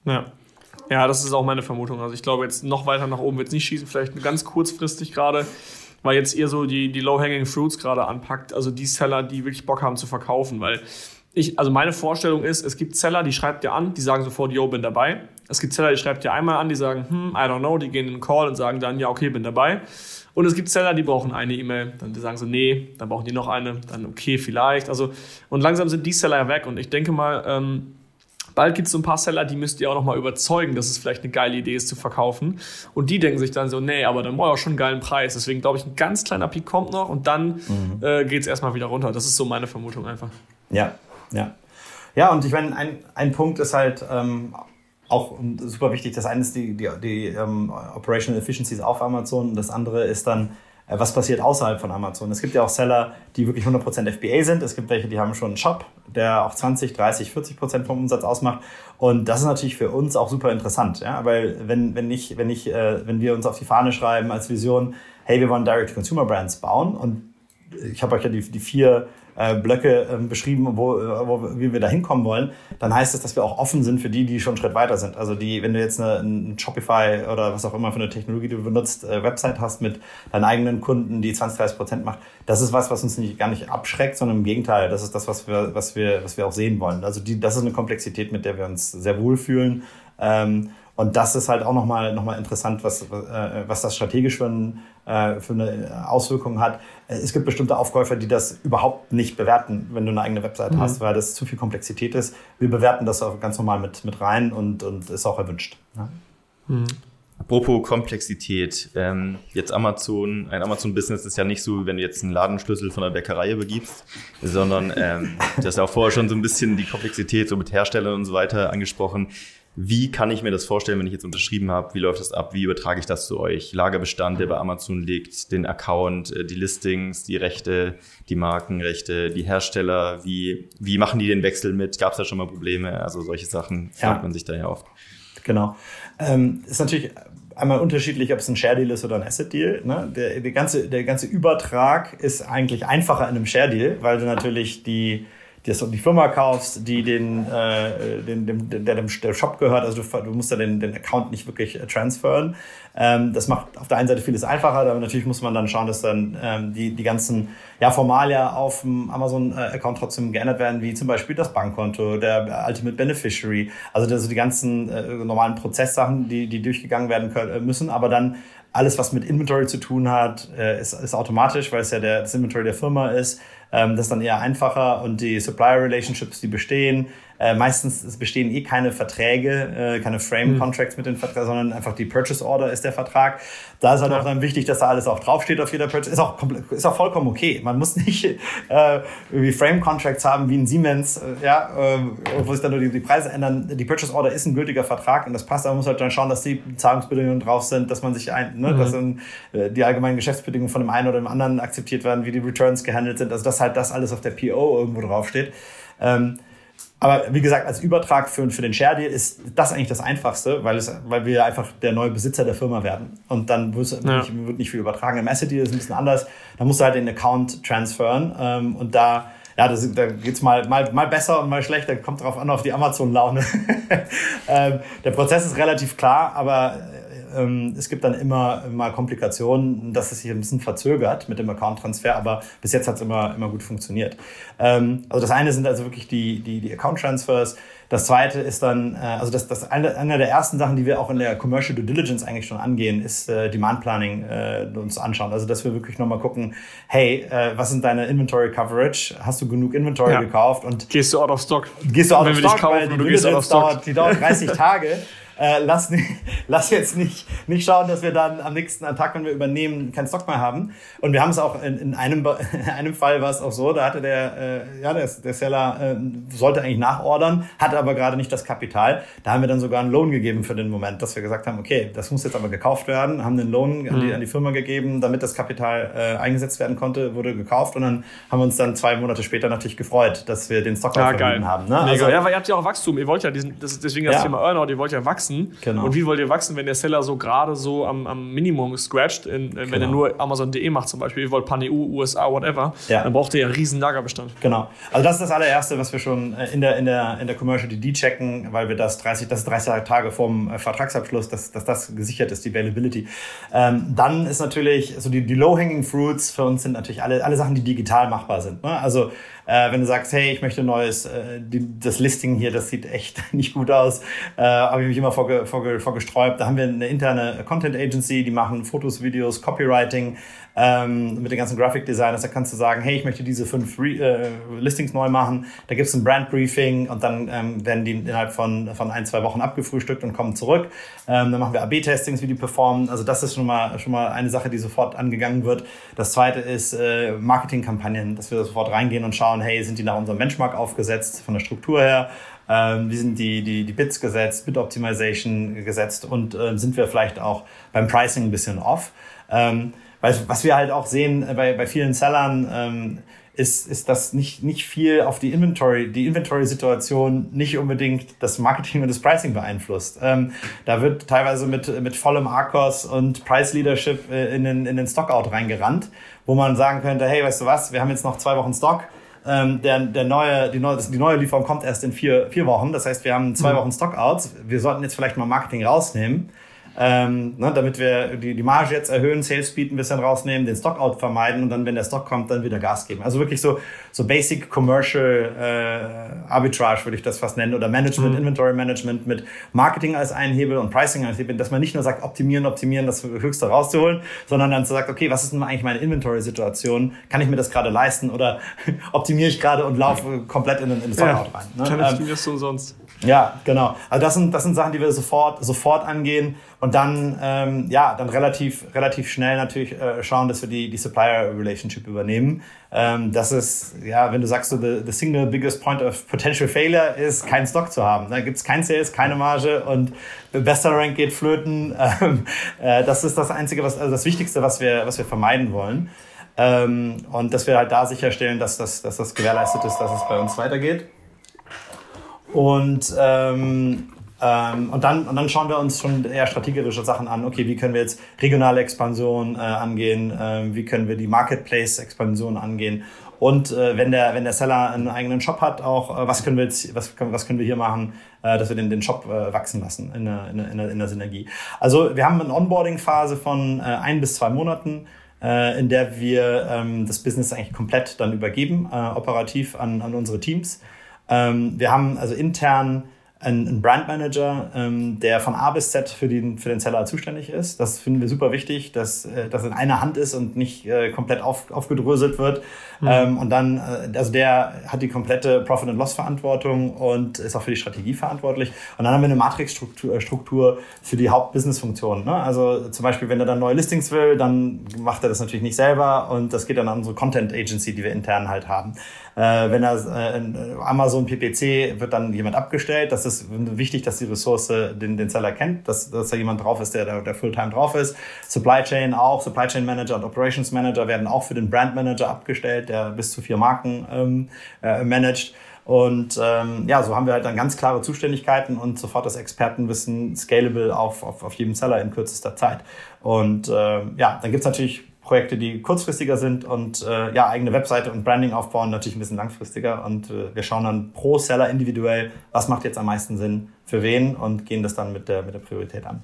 Ja. Ja, das ist auch meine Vermutung. Also ich glaube, jetzt noch weiter nach oben wird es nicht schießen, vielleicht ganz kurzfristig gerade weil jetzt ihr so die, die Low-Hanging Fruits gerade anpackt, also die Seller, die wirklich Bock haben zu verkaufen, weil ich, also meine Vorstellung ist, es gibt Seller, die schreibt ihr an, die sagen sofort, yo, bin dabei. Es gibt Seller, die schreibt ihr einmal an, die sagen, hm, I don't know, die gehen in den Call und sagen dann, ja, okay, bin dabei. Und es gibt Seller, die brauchen eine E-Mail, dann sagen so, nee, dann brauchen die noch eine, dann okay, vielleicht. Also, und langsam sind die Seller weg und ich denke mal, ähm, Bald gibt es so ein paar Seller, die müsst ihr auch nochmal überzeugen, dass es vielleicht eine geile Idee ist zu verkaufen. Und die denken sich dann so, nee, aber dann brauche ich auch schon einen geilen Preis. Deswegen glaube ich, ein ganz kleiner Peak kommt noch und dann mhm. äh, geht es erstmal wieder runter. Das ist so meine Vermutung einfach. Ja, ja. Ja, und ich meine, ein, ein Punkt ist halt ähm, auch super wichtig. Das eine ist die, die, die ähm, Operational Efficiencies auf Amazon und das andere ist dann, was passiert außerhalb von Amazon. Es gibt ja auch Seller, die wirklich 100% FBA sind. Es gibt welche, die haben schon einen Shop, der auch 20, 30, 40% vom Umsatz ausmacht. Und das ist natürlich für uns auch super interessant, ja, weil wenn, wenn, ich, wenn, ich, äh, wenn wir uns auf die Fahne schreiben als Vision, hey, wir wollen Direct-to-Consumer-Brands bauen und ich habe euch ja die, die vier äh, Blöcke äh, beschrieben, wo, äh, wo, wie wir da hinkommen wollen, dann heißt das, dass wir auch offen sind für die, die schon einen Schritt weiter sind. Also die, wenn du jetzt eine, ein Shopify oder was auch immer für eine Technologie du benutzt, äh, Website hast mit deinen eigenen Kunden, die 20, 30 Prozent macht, das ist was, was uns nicht, gar nicht abschreckt, sondern im Gegenteil, das ist das, was wir, was wir, was wir auch sehen wollen. Also die, das ist eine Komplexität, mit der wir uns sehr wohlfühlen. Ähm, und das ist halt auch nochmal noch mal interessant, was, äh, was das strategisch für, ein, für eine Auswirkung hat. Es gibt bestimmte Aufkäufer, die das überhaupt nicht bewerten, wenn du eine eigene Website mhm. hast, weil das zu viel Komplexität ist. Wir bewerten das auch ganz normal mit, mit rein und, und ist auch erwünscht. Ja. Mhm. Apropos Komplexität, ähm, jetzt Amazon, ein Amazon-Business ist ja nicht so, wenn du jetzt einen Ladenschlüssel von der Bäckerei übergibst, sondern ähm, du hast ja auch vorher schon so ein bisschen die Komplexität so mit Herstellern und so weiter angesprochen. Wie kann ich mir das vorstellen, wenn ich jetzt unterschrieben habe? Wie läuft das ab? Wie übertrage ich das zu euch? Lagerbestand, der bei Amazon liegt, den Account, äh, die Listings, die Rechte, die Markenrechte, die Hersteller. Wie, wie machen die den Wechsel mit? Gab es da schon mal Probleme? Also solche Sachen fragt ja. man sich da ja oft. Genau. Ähm, ist natürlich einmal unterschiedlich, ob es ein Share Deal ist oder ein Asset Deal. Ne? Der, der, ganze, der ganze Übertrag ist eigentlich einfacher in einem Share Deal, weil du natürlich die dass du die Firma kaufst, die den, äh, den, dem, der dem Shop gehört. Also du, du musst ja den, den Account nicht wirklich äh, transferen. Ähm, das macht auf der einen Seite vieles einfacher, aber natürlich muss man dann schauen, dass dann ähm, die, die ganzen ja, Formalia auf dem Amazon-Account trotzdem geändert werden, wie zum Beispiel das Bankkonto, der Ultimate Beneficiary. Also das die ganzen äh, normalen Prozesssachen, die, die durchgegangen werden können, äh, müssen, aber dann alles, was mit Inventory zu tun hat, äh, ist, ist automatisch, weil es ja der, das Inventory der Firma ist. Ähm, das ist dann eher einfacher und die Supplier Relationships, die bestehen, äh, meistens es bestehen eh keine Verträge, äh, keine Frame mhm. Contracts mit den Verträgen, sondern einfach die Purchase Order ist der Vertrag. Da ist halt auch dann wichtig, dass da alles auch draufsteht auf jeder Purchase. Ist auch, ist auch vollkommen okay. Man muss nicht äh, irgendwie Frame Contracts haben wie ein Siemens, äh, ja, äh, wo sich dann nur die, die Preise ändern. Die Purchase Order ist ein gültiger Vertrag und das passt. Aber man muss halt dann schauen, dass die Zahlungsbedingungen drauf sind, dass man sich ein, ne, mhm. dass dann äh, die allgemeinen Geschäftsbedingungen von dem einen oder dem anderen akzeptiert werden, wie die Returns gehandelt sind. Also dass halt das alles auf der PO irgendwo draufsteht. Ähm, aber wie gesagt, als Übertrag für, für den Share Deal ist das eigentlich das Einfachste, weil, es, weil wir einfach der neue Besitzer der Firma werden. Und dann wird, ja. nicht, wird nicht viel übertragen. Im Asset Deal ist ein bisschen anders. Da musst du halt den Account transferen. Ähm, und da, ja, das, da geht's mal, mal, mal besser und mal schlechter. Kommt drauf an, auf die Amazon-Laune. ähm, der Prozess ist relativ klar, aber ähm, es gibt dann immer mal Komplikationen, dass es sich ein bisschen verzögert mit dem Account-Transfer, aber bis jetzt hat es immer, immer gut funktioniert. Ähm, also das eine sind also wirklich die, die, die Account-Transfers. Das zweite ist dann, äh, also das, das eine, eine der ersten Sachen, die wir auch in der Commercial Due Diligence eigentlich schon angehen, ist äh, Demand Planning äh, uns anschauen. Also dass wir wirklich nochmal gucken, hey, äh, was sind deine Inventory Coverage? Hast du genug Inventory ja. gekauft? Und gehst du out of stock? Gehst du out of stock, weil die Diligence dauert, die dauert 30 Tage äh, lass, nicht, lass jetzt nicht, nicht schauen, dass wir dann am nächsten Tag, wenn wir übernehmen, keinen Stock mehr haben. Und wir haben es auch in, in, einem, in einem Fall war es auch so, da hatte der, äh, ja, der, der Seller äh, sollte eigentlich nachordern, hatte aber gerade nicht das Kapital. Da haben wir dann sogar einen Lohn gegeben für den Moment, dass wir gesagt haben, okay, das muss jetzt aber gekauft werden, haben den Lohn an, die, mhm. an die Firma gegeben, damit das Kapital äh, eingesetzt werden konnte, wurde gekauft und dann haben wir uns dann zwei Monate später natürlich gefreut, dass wir den Stock ja, geil. haben. Ne? Also, ja, weil ihr habt ja auch Wachstum, ihr wollt ja diesen, das deswegen das ja. Thema Earnout, ihr wollt ja wachsen wachsen. Genau. Und wie wollt ihr wachsen, wenn der Seller so gerade so am, am Minimum scratcht, in, wenn genau. er nur Amazon.de macht zum Beispiel, ihr wollt Pan-EU, USA, whatever, ja. dann braucht ihr ja einen riesen Lagerbestand. Genau. Also das ist das allererste, was wir schon äh, in der, in der, in der Commercial DD checken, weil wir das 30, das ist 30 Tage vorm äh, Vertragsabschluss, dass, dass das gesichert ist, die Availability. Ähm, dann ist natürlich, so die, die Low-Hanging Fruits für uns sind natürlich alle, alle Sachen, die digital machbar sind. Ne? Also äh, wenn du sagst, hey, ich möchte neues, äh, die, das Listing hier, das sieht echt nicht gut aus, äh, habe ich mich immer vorge, vorge, vorgesträubt. Da haben wir eine interne Content Agency, die machen Fotos, Videos, Copywriting, ähm, mit den ganzen Graphic Designers, da kannst du sagen, hey, ich möchte diese fünf Re äh, Listings neu machen, da gibt es ein Brand Briefing und dann ähm, werden die innerhalb von, von ein, zwei Wochen abgefrühstückt und kommen zurück. Ähm, dann machen wir AB-Testings, wie die performen. Also das ist schon mal, schon mal eine Sache, die sofort angegangen wird. Das zweite ist äh, Marketingkampagnen, dass wir sofort reingehen und schauen, hey, sind die nach unserem Benchmark aufgesetzt, von der Struktur her? Ähm, wie sind die, die, die Bits gesetzt, Bit Optimization gesetzt und äh, sind wir vielleicht auch beim Pricing ein bisschen off? Ähm, weil, was wir halt auch sehen äh, bei, bei vielen Sellern, ähm, ist, ist, dass nicht, nicht viel auf die Inventory, die Inventory-Situation nicht unbedingt das Marketing und das Pricing beeinflusst. Ähm, da wird teilweise mit, mit vollem ARCOS und Price Leadership äh, in den, in den Stockout reingerannt, wo man sagen könnte, hey, weißt du was, wir haben jetzt noch zwei Wochen Stock, ähm, der, der neue, die, neue, die neue Lieferung kommt erst in vier, vier Wochen. Das heißt, wir haben zwei mhm. Wochen Stockouts. Wir sollten jetzt vielleicht mal Marketing rausnehmen ähm, ne, damit wir die, die Marge jetzt erhöhen, Sales Speed ein bisschen rausnehmen, den Stockout vermeiden und dann, wenn der Stock kommt, dann wieder Gas geben. Also wirklich so, so Basic Commercial äh, Arbitrage würde ich das fast nennen oder Management, mhm. Inventory Management mit Marketing als ein Hebel und Pricing als Hebel, dass man nicht nur sagt, optimieren, optimieren, das Höchste rauszuholen, sondern dann zu sagt, okay, was ist denn eigentlich meine Inventory-Situation? Kann ich mir das gerade leisten oder optimiere ich gerade und laufe komplett in den, in den Stockout ja, rein? Ne? Kann ich ähm, das umsonst. Ja, genau. Also das sind, das sind Sachen, die wir sofort, sofort angehen und dann, ähm, ja, dann relativ, relativ schnell natürlich äh, schauen, dass wir die, die Supplier Relationship übernehmen. Ähm, das ist, ja, wenn du sagst, so the, the single biggest point of potential failure ist, keinen Stock zu haben. Da gibt's kein Sales, keine Marge und bester Rank geht flöten. Ähm, äh, das ist das Einzige, was, also das Wichtigste, was wir, was wir vermeiden wollen. Ähm, und dass wir halt da sicherstellen, dass das, dass das gewährleistet ist, dass es bei uns weitergeht. Und, ähm, ähm, und, dann, und dann schauen wir uns schon eher strategische Sachen an. Okay, wie können wir jetzt regionale Expansion äh, angehen? Ähm, wie können wir die Marketplace-Expansion angehen? Und äh, wenn, der, wenn der Seller einen eigenen Shop hat, auch äh, was können wir jetzt, was, was können wir hier machen, äh, dass wir den, den Shop äh, wachsen lassen in der, in, der, in der Synergie. Also wir haben eine Onboarding-Phase von äh, ein bis zwei Monaten äh, in der wir ähm, das Business eigentlich komplett dann übergeben, äh, operativ an, an unsere Teams. Ähm, wir haben also intern ein, Brandmanager, ähm, der von A bis Z für den, für den Seller zuständig ist. Das finden wir super wichtig, dass äh, das in einer Hand ist und nicht äh, komplett auf, aufgedröselt wird. Mhm. Ähm, und dann, äh, also der hat die komplette Profit and Loss Verantwortung und ist auch für die Strategie verantwortlich. Und dann haben wir eine Matrix-Struktur äh, Struktur für die Hauptbusiness-Funktionen. Ne? Also zum Beispiel, wenn er dann neue Listings will, dann macht er das natürlich nicht selber und das geht dann an unsere Content Agency, die wir intern halt haben. Äh, wenn er äh, Amazon PPC wird dann jemand abgestellt. Das ist wichtig, dass die Ressource den, den Seller kennt, dass, dass da jemand drauf ist, der, der, der Fulltime drauf ist. Supply Chain auch, Supply Chain Manager und Operations Manager werden auch für den Brand Manager abgestellt, der bis zu vier Marken ähm, äh, managt. Und ähm, ja, so haben wir halt dann ganz klare Zuständigkeiten und sofort das Expertenwissen scalable auf, auf, auf jedem Seller in kürzester Zeit. Und äh, ja, dann gibt's natürlich Projekte, die kurzfristiger sind und äh, ja, eigene Webseite und Branding aufbauen, natürlich ein bisschen langfristiger. Und äh, wir schauen dann pro Seller individuell, was macht jetzt am meisten Sinn für wen und gehen das dann mit der, mit der Priorität an.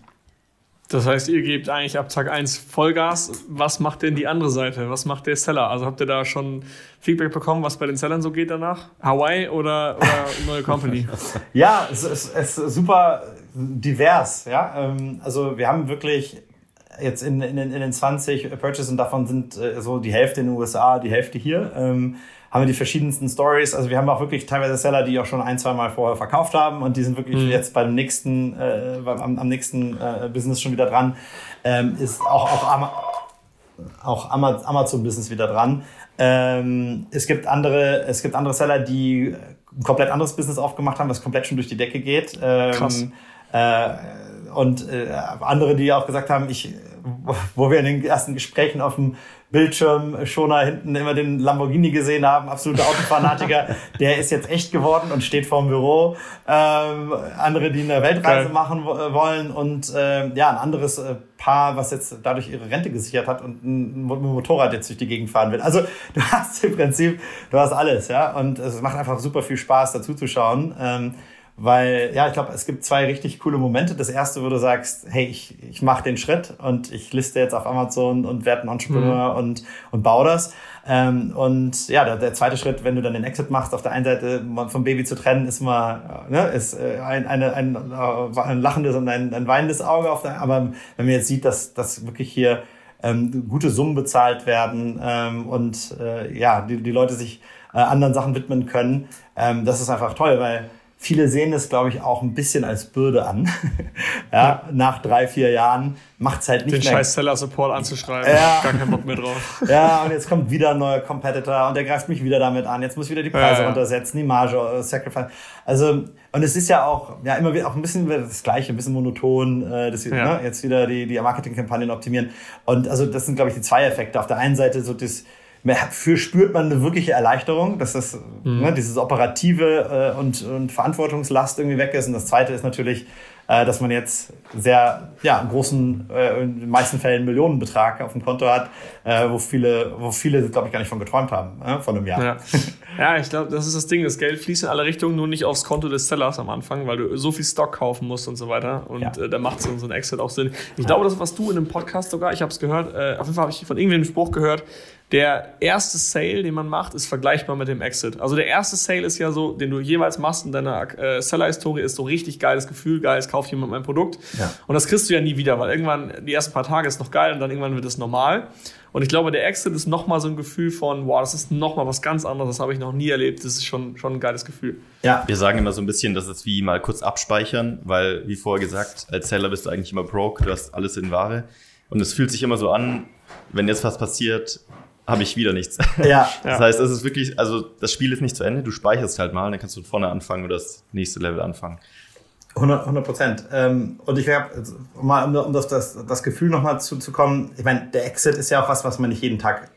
Das heißt, ihr gebt eigentlich ab Tag 1 Vollgas. Was macht denn die andere Seite? Was macht der Seller? Also habt ihr da schon Feedback bekommen, was bei den Sellern so geht danach? Hawaii oder, oder neue Company? ja, es ist, es ist super divers. Ja? Ähm, also wir haben wirklich jetzt in, in, in den 20 Purchases und davon sind äh, so die Hälfte in den USA, die Hälfte hier. Ähm, haben wir die verschiedensten Stories. Also wir haben auch wirklich teilweise Seller, die auch schon ein, zwei Mal vorher verkauft haben und die sind wirklich mhm. jetzt beim nächsten, äh, am, am nächsten äh, Business schon wieder dran. Ähm, ist auch, auch, Ama auch Amazon-Business wieder dran. Ähm, es gibt andere, es gibt andere Seller, die ein komplett anderes Business aufgemacht haben, was komplett schon durch die Decke geht. Ähm, Krass. Äh, und äh, andere, die auch gesagt haben, ich, wo wir in den ersten Gesprächen auf dem Bildschirm schon da hinten immer den Lamborghini gesehen haben, absoluter Autofanatiker, der ist jetzt echt geworden und steht vorm Büro. Ähm, andere, die eine Weltreise Geil. machen wollen und äh, ja, ein anderes äh, Paar, was jetzt dadurch ihre Rente gesichert hat und ein Motorrad jetzt durch die Gegend fahren will. Also du hast im Prinzip, du hast alles, ja, und es macht einfach super viel Spaß, dazu zu schauen. Ähm, weil, ja, ich glaube, es gibt zwei richtig coole Momente. Das erste, wo du sagst, hey, ich, ich mache den Schritt und ich liste jetzt auf Amazon und werde ein Entrepreneur mhm. und, und baue das. Ähm, und ja, der, der zweite Schritt, wenn du dann den Exit machst, auf der einen Seite vom Baby zu trennen, ist immer ne, ist äh, ein, eine, ein, äh, ein lachendes und ein, ein weinendes Auge. Auf der, aber wenn man jetzt sieht, dass, dass wirklich hier ähm, gute Summen bezahlt werden ähm, und äh, ja, die, die Leute sich äh, anderen Sachen widmen können, ähm, das ist einfach toll, weil Viele sehen es, glaube ich, auch ein bisschen als Bürde an. ja, ja, Nach drei, vier Jahren macht es halt nicht Den mehr. Den scheiß Seller-Support anzuschreiben, ja. gar keinen Bock mehr drauf. ja, und jetzt kommt wieder ein neuer Competitor und der greift mich wieder damit an. Jetzt muss wieder die Preise ja, runtersetzen, die Marge, uh, Sacrifice. Also, und es ist ja auch, ja, immer wieder auch ein bisschen das Gleiche, ein bisschen monoton, äh, das, ne, jetzt wieder die, die Marketingkampagnen optimieren. Und also, das sind, glaube ich, die zwei Effekte. Auf der einen Seite so das, Dafür spürt man eine wirkliche Erleichterung, dass das, mhm. ne, dieses operative äh, und, und Verantwortungslast irgendwie weg ist. Und das zweite ist natürlich, äh, dass man jetzt sehr, ja, einen großen, äh, in den meisten Fällen Millionenbetrag auf dem Konto hat, äh, wo viele, wo viele, glaube ich, gar nicht von geträumt haben, äh, von einem Jahr. Ja, ja ich glaube, das ist das Ding. Das Geld fließt in alle Richtungen, nur nicht aufs Konto des Sellers am Anfang, weil du so viel Stock kaufen musst und so weiter. Und ja. äh, da macht so, so ein Exit auch Sinn. Ich ja. glaube, das, was du in einem Podcast sogar, ich habe es gehört, äh, auf jeden Fall habe ich von irgendeinem Spruch gehört, der erste Sale, den man macht, ist vergleichbar mit dem Exit. Also der erste Sale ist ja so, den du jeweils machst in deiner äh, Seller-Historie, ist so richtig geiles Gefühl, geil, es kauft jemand mein Produkt. Ja. Und das kriegst du ja nie wieder, weil irgendwann, die ersten paar Tage ist noch geil und dann irgendwann wird es normal. Und ich glaube, der Exit ist nochmal so ein Gefühl von, wow, das ist nochmal was ganz anderes, das habe ich noch nie erlebt. Das ist schon, schon ein geiles Gefühl. Ja. Wir sagen immer so ein bisschen, das ist wie mal kurz abspeichern, weil, wie vorher gesagt, als Seller bist du eigentlich immer broke, du hast alles in Ware. Und es fühlt sich immer so an, wenn jetzt was passiert, habe ich wieder nichts. Ja. Das heißt, es ist wirklich, also das Spiel ist nicht zu Ende, du speicherst halt mal, dann kannst du vorne anfangen oder das nächste Level anfangen. 100 Prozent. Ähm, und ich habe, mal um, um das, das, das Gefühl nochmal zuzukommen, ich meine, der Exit ist ja auch was, was man nicht jeden Tag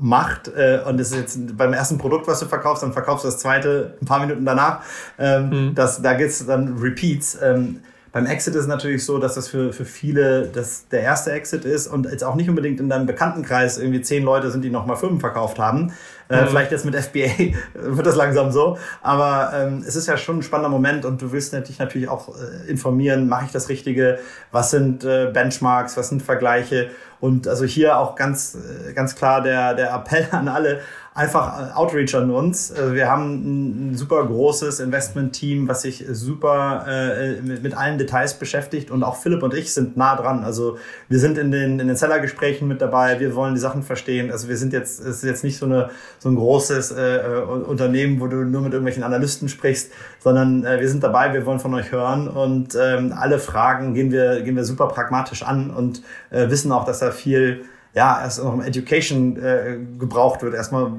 macht äh, und es ist jetzt beim ersten Produkt, was du verkaufst, dann verkaufst du das zweite ein paar Minuten danach. Ähm, mhm. das, da geht's dann Repeats. Ähm, beim Exit ist es natürlich so, dass das für, für viele das der erste Exit ist und jetzt auch nicht unbedingt in deinem Bekanntenkreis irgendwie zehn Leute sind, die nochmal Firmen verkauft haben. Äh, mhm. Vielleicht jetzt mit FBA wird das langsam so. Aber ähm, es ist ja schon ein spannender Moment und du willst dich natürlich auch äh, informieren, mache ich das Richtige, was sind äh, Benchmarks, was sind Vergleiche. Und also hier auch ganz, äh, ganz klar der, der Appell an alle, einfach äh, Outreach an uns. Also wir haben ein super großes Investment-Team, was sich super äh, mit, allen Details beschäftigt und auch Philipp und ich sind nah dran. Also wir sind in den, in den Seller-Gesprächen mit dabei, wir wollen die Sachen verstehen. Also wir sind jetzt, es ist jetzt nicht so, eine, so ein großes Unternehmen, wo du nur mit irgendwelchen Analysten sprichst, sondern wir sind dabei, wir wollen von euch hören und ähm, alle Fragen gehen wir, gehen wir super pragmatisch an und wissen auch, dass da viel ja, erst noch im Education äh, gebraucht wird, erstmal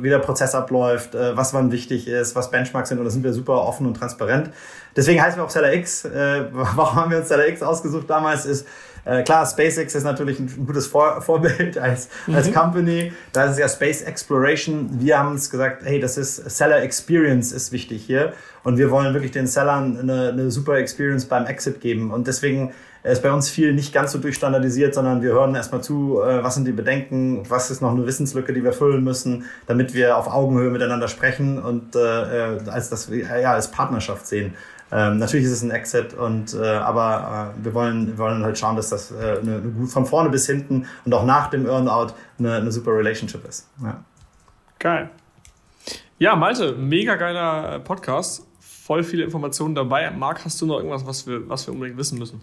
wie der Prozess abläuft, äh, was wann wichtig ist, was Benchmarks sind und da sind wir super offen und transparent. Deswegen heißen wir auch Seller X. Äh, warum haben wir uns Seller X ausgesucht damals ist, äh, klar, SpaceX ist natürlich ein gutes Vor Vorbild als, mhm. als Company. Da ist es ja Space Exploration. Wir haben uns gesagt, hey, das ist Seller Experience ist wichtig hier. Und wir wollen wirklich den Sellern eine, eine super Experience beim Exit geben. Und deswegen ist bei uns viel nicht ganz so durchstandardisiert, sondern wir hören erstmal zu, äh, was sind die Bedenken, was ist noch eine Wissenslücke, die wir füllen müssen, damit wir auf Augenhöhe miteinander sprechen und äh, äh als das ja als Partnerschaft sehen. Ähm, natürlich ist es ein Exit, und, äh, aber äh, wir, wollen, wir wollen halt schauen, dass das äh, eine, eine, von vorne bis hinten und auch nach dem Earnout eine, eine super Relationship ist. Ja. Geil. Ja, Malte, mega geiler Podcast. Voll viele Informationen dabei. Marc, hast du noch irgendwas, was wir, was wir unbedingt wissen müssen?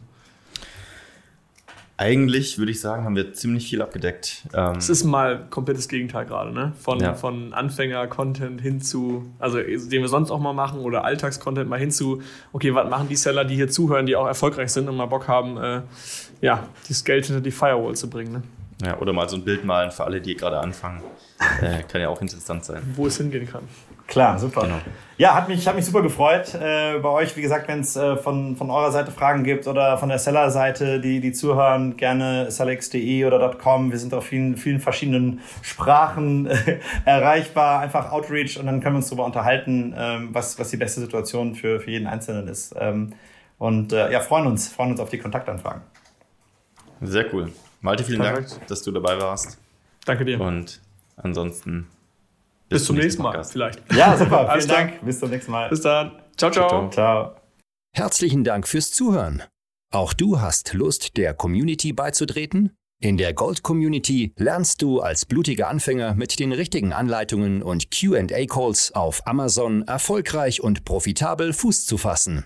Eigentlich würde ich sagen, haben wir ziemlich viel abgedeckt. Ähm es ist mal komplettes Gegenteil gerade, ne? Von, ja. von Anfänger-Content hin zu, also den wir sonst auch mal machen, oder Alltags-Content mal hin zu, okay, was machen die Seller, die hier zuhören, die auch erfolgreich sind und mal Bock haben, äh, ja, das Geld hinter die Firewall zu bringen, ne? Ja, oder mal so ein Bild malen für alle, die gerade anfangen. Äh, kann ja auch interessant sein. Wo es hingehen kann. Klar, super. Genau. Ja, hat mich, hat mich super gefreut äh, bei euch. Wie gesagt, wenn es äh, von, von eurer Seite Fragen gibt oder von der Seller-Seite, die, die zuhören, gerne sellex.de oder .com. Wir sind auf vielen, vielen verschiedenen Sprachen äh, erreichbar. Einfach Outreach und dann können wir uns darüber unterhalten, ähm, was, was die beste Situation für, für jeden Einzelnen ist. Ähm, und äh, ja, freuen uns, freuen uns auf die Kontaktanfragen. Sehr cool. Malte, vielen Perfekt. Dank, dass du dabei warst. Danke dir. Und ansonsten bis, bis zum nächsten Mal, Podcast. vielleicht. Ja, super. Vielen Dank. Bis zum nächsten Mal. Bis dann. Ciao, ciao. ciao, ciao. Herzlichen Dank fürs Zuhören. Auch du hast Lust, der Community beizutreten? In der Gold Community lernst du als blutiger Anfänger mit den richtigen Anleitungen und QA-Calls auf Amazon erfolgreich und profitabel Fuß zu fassen.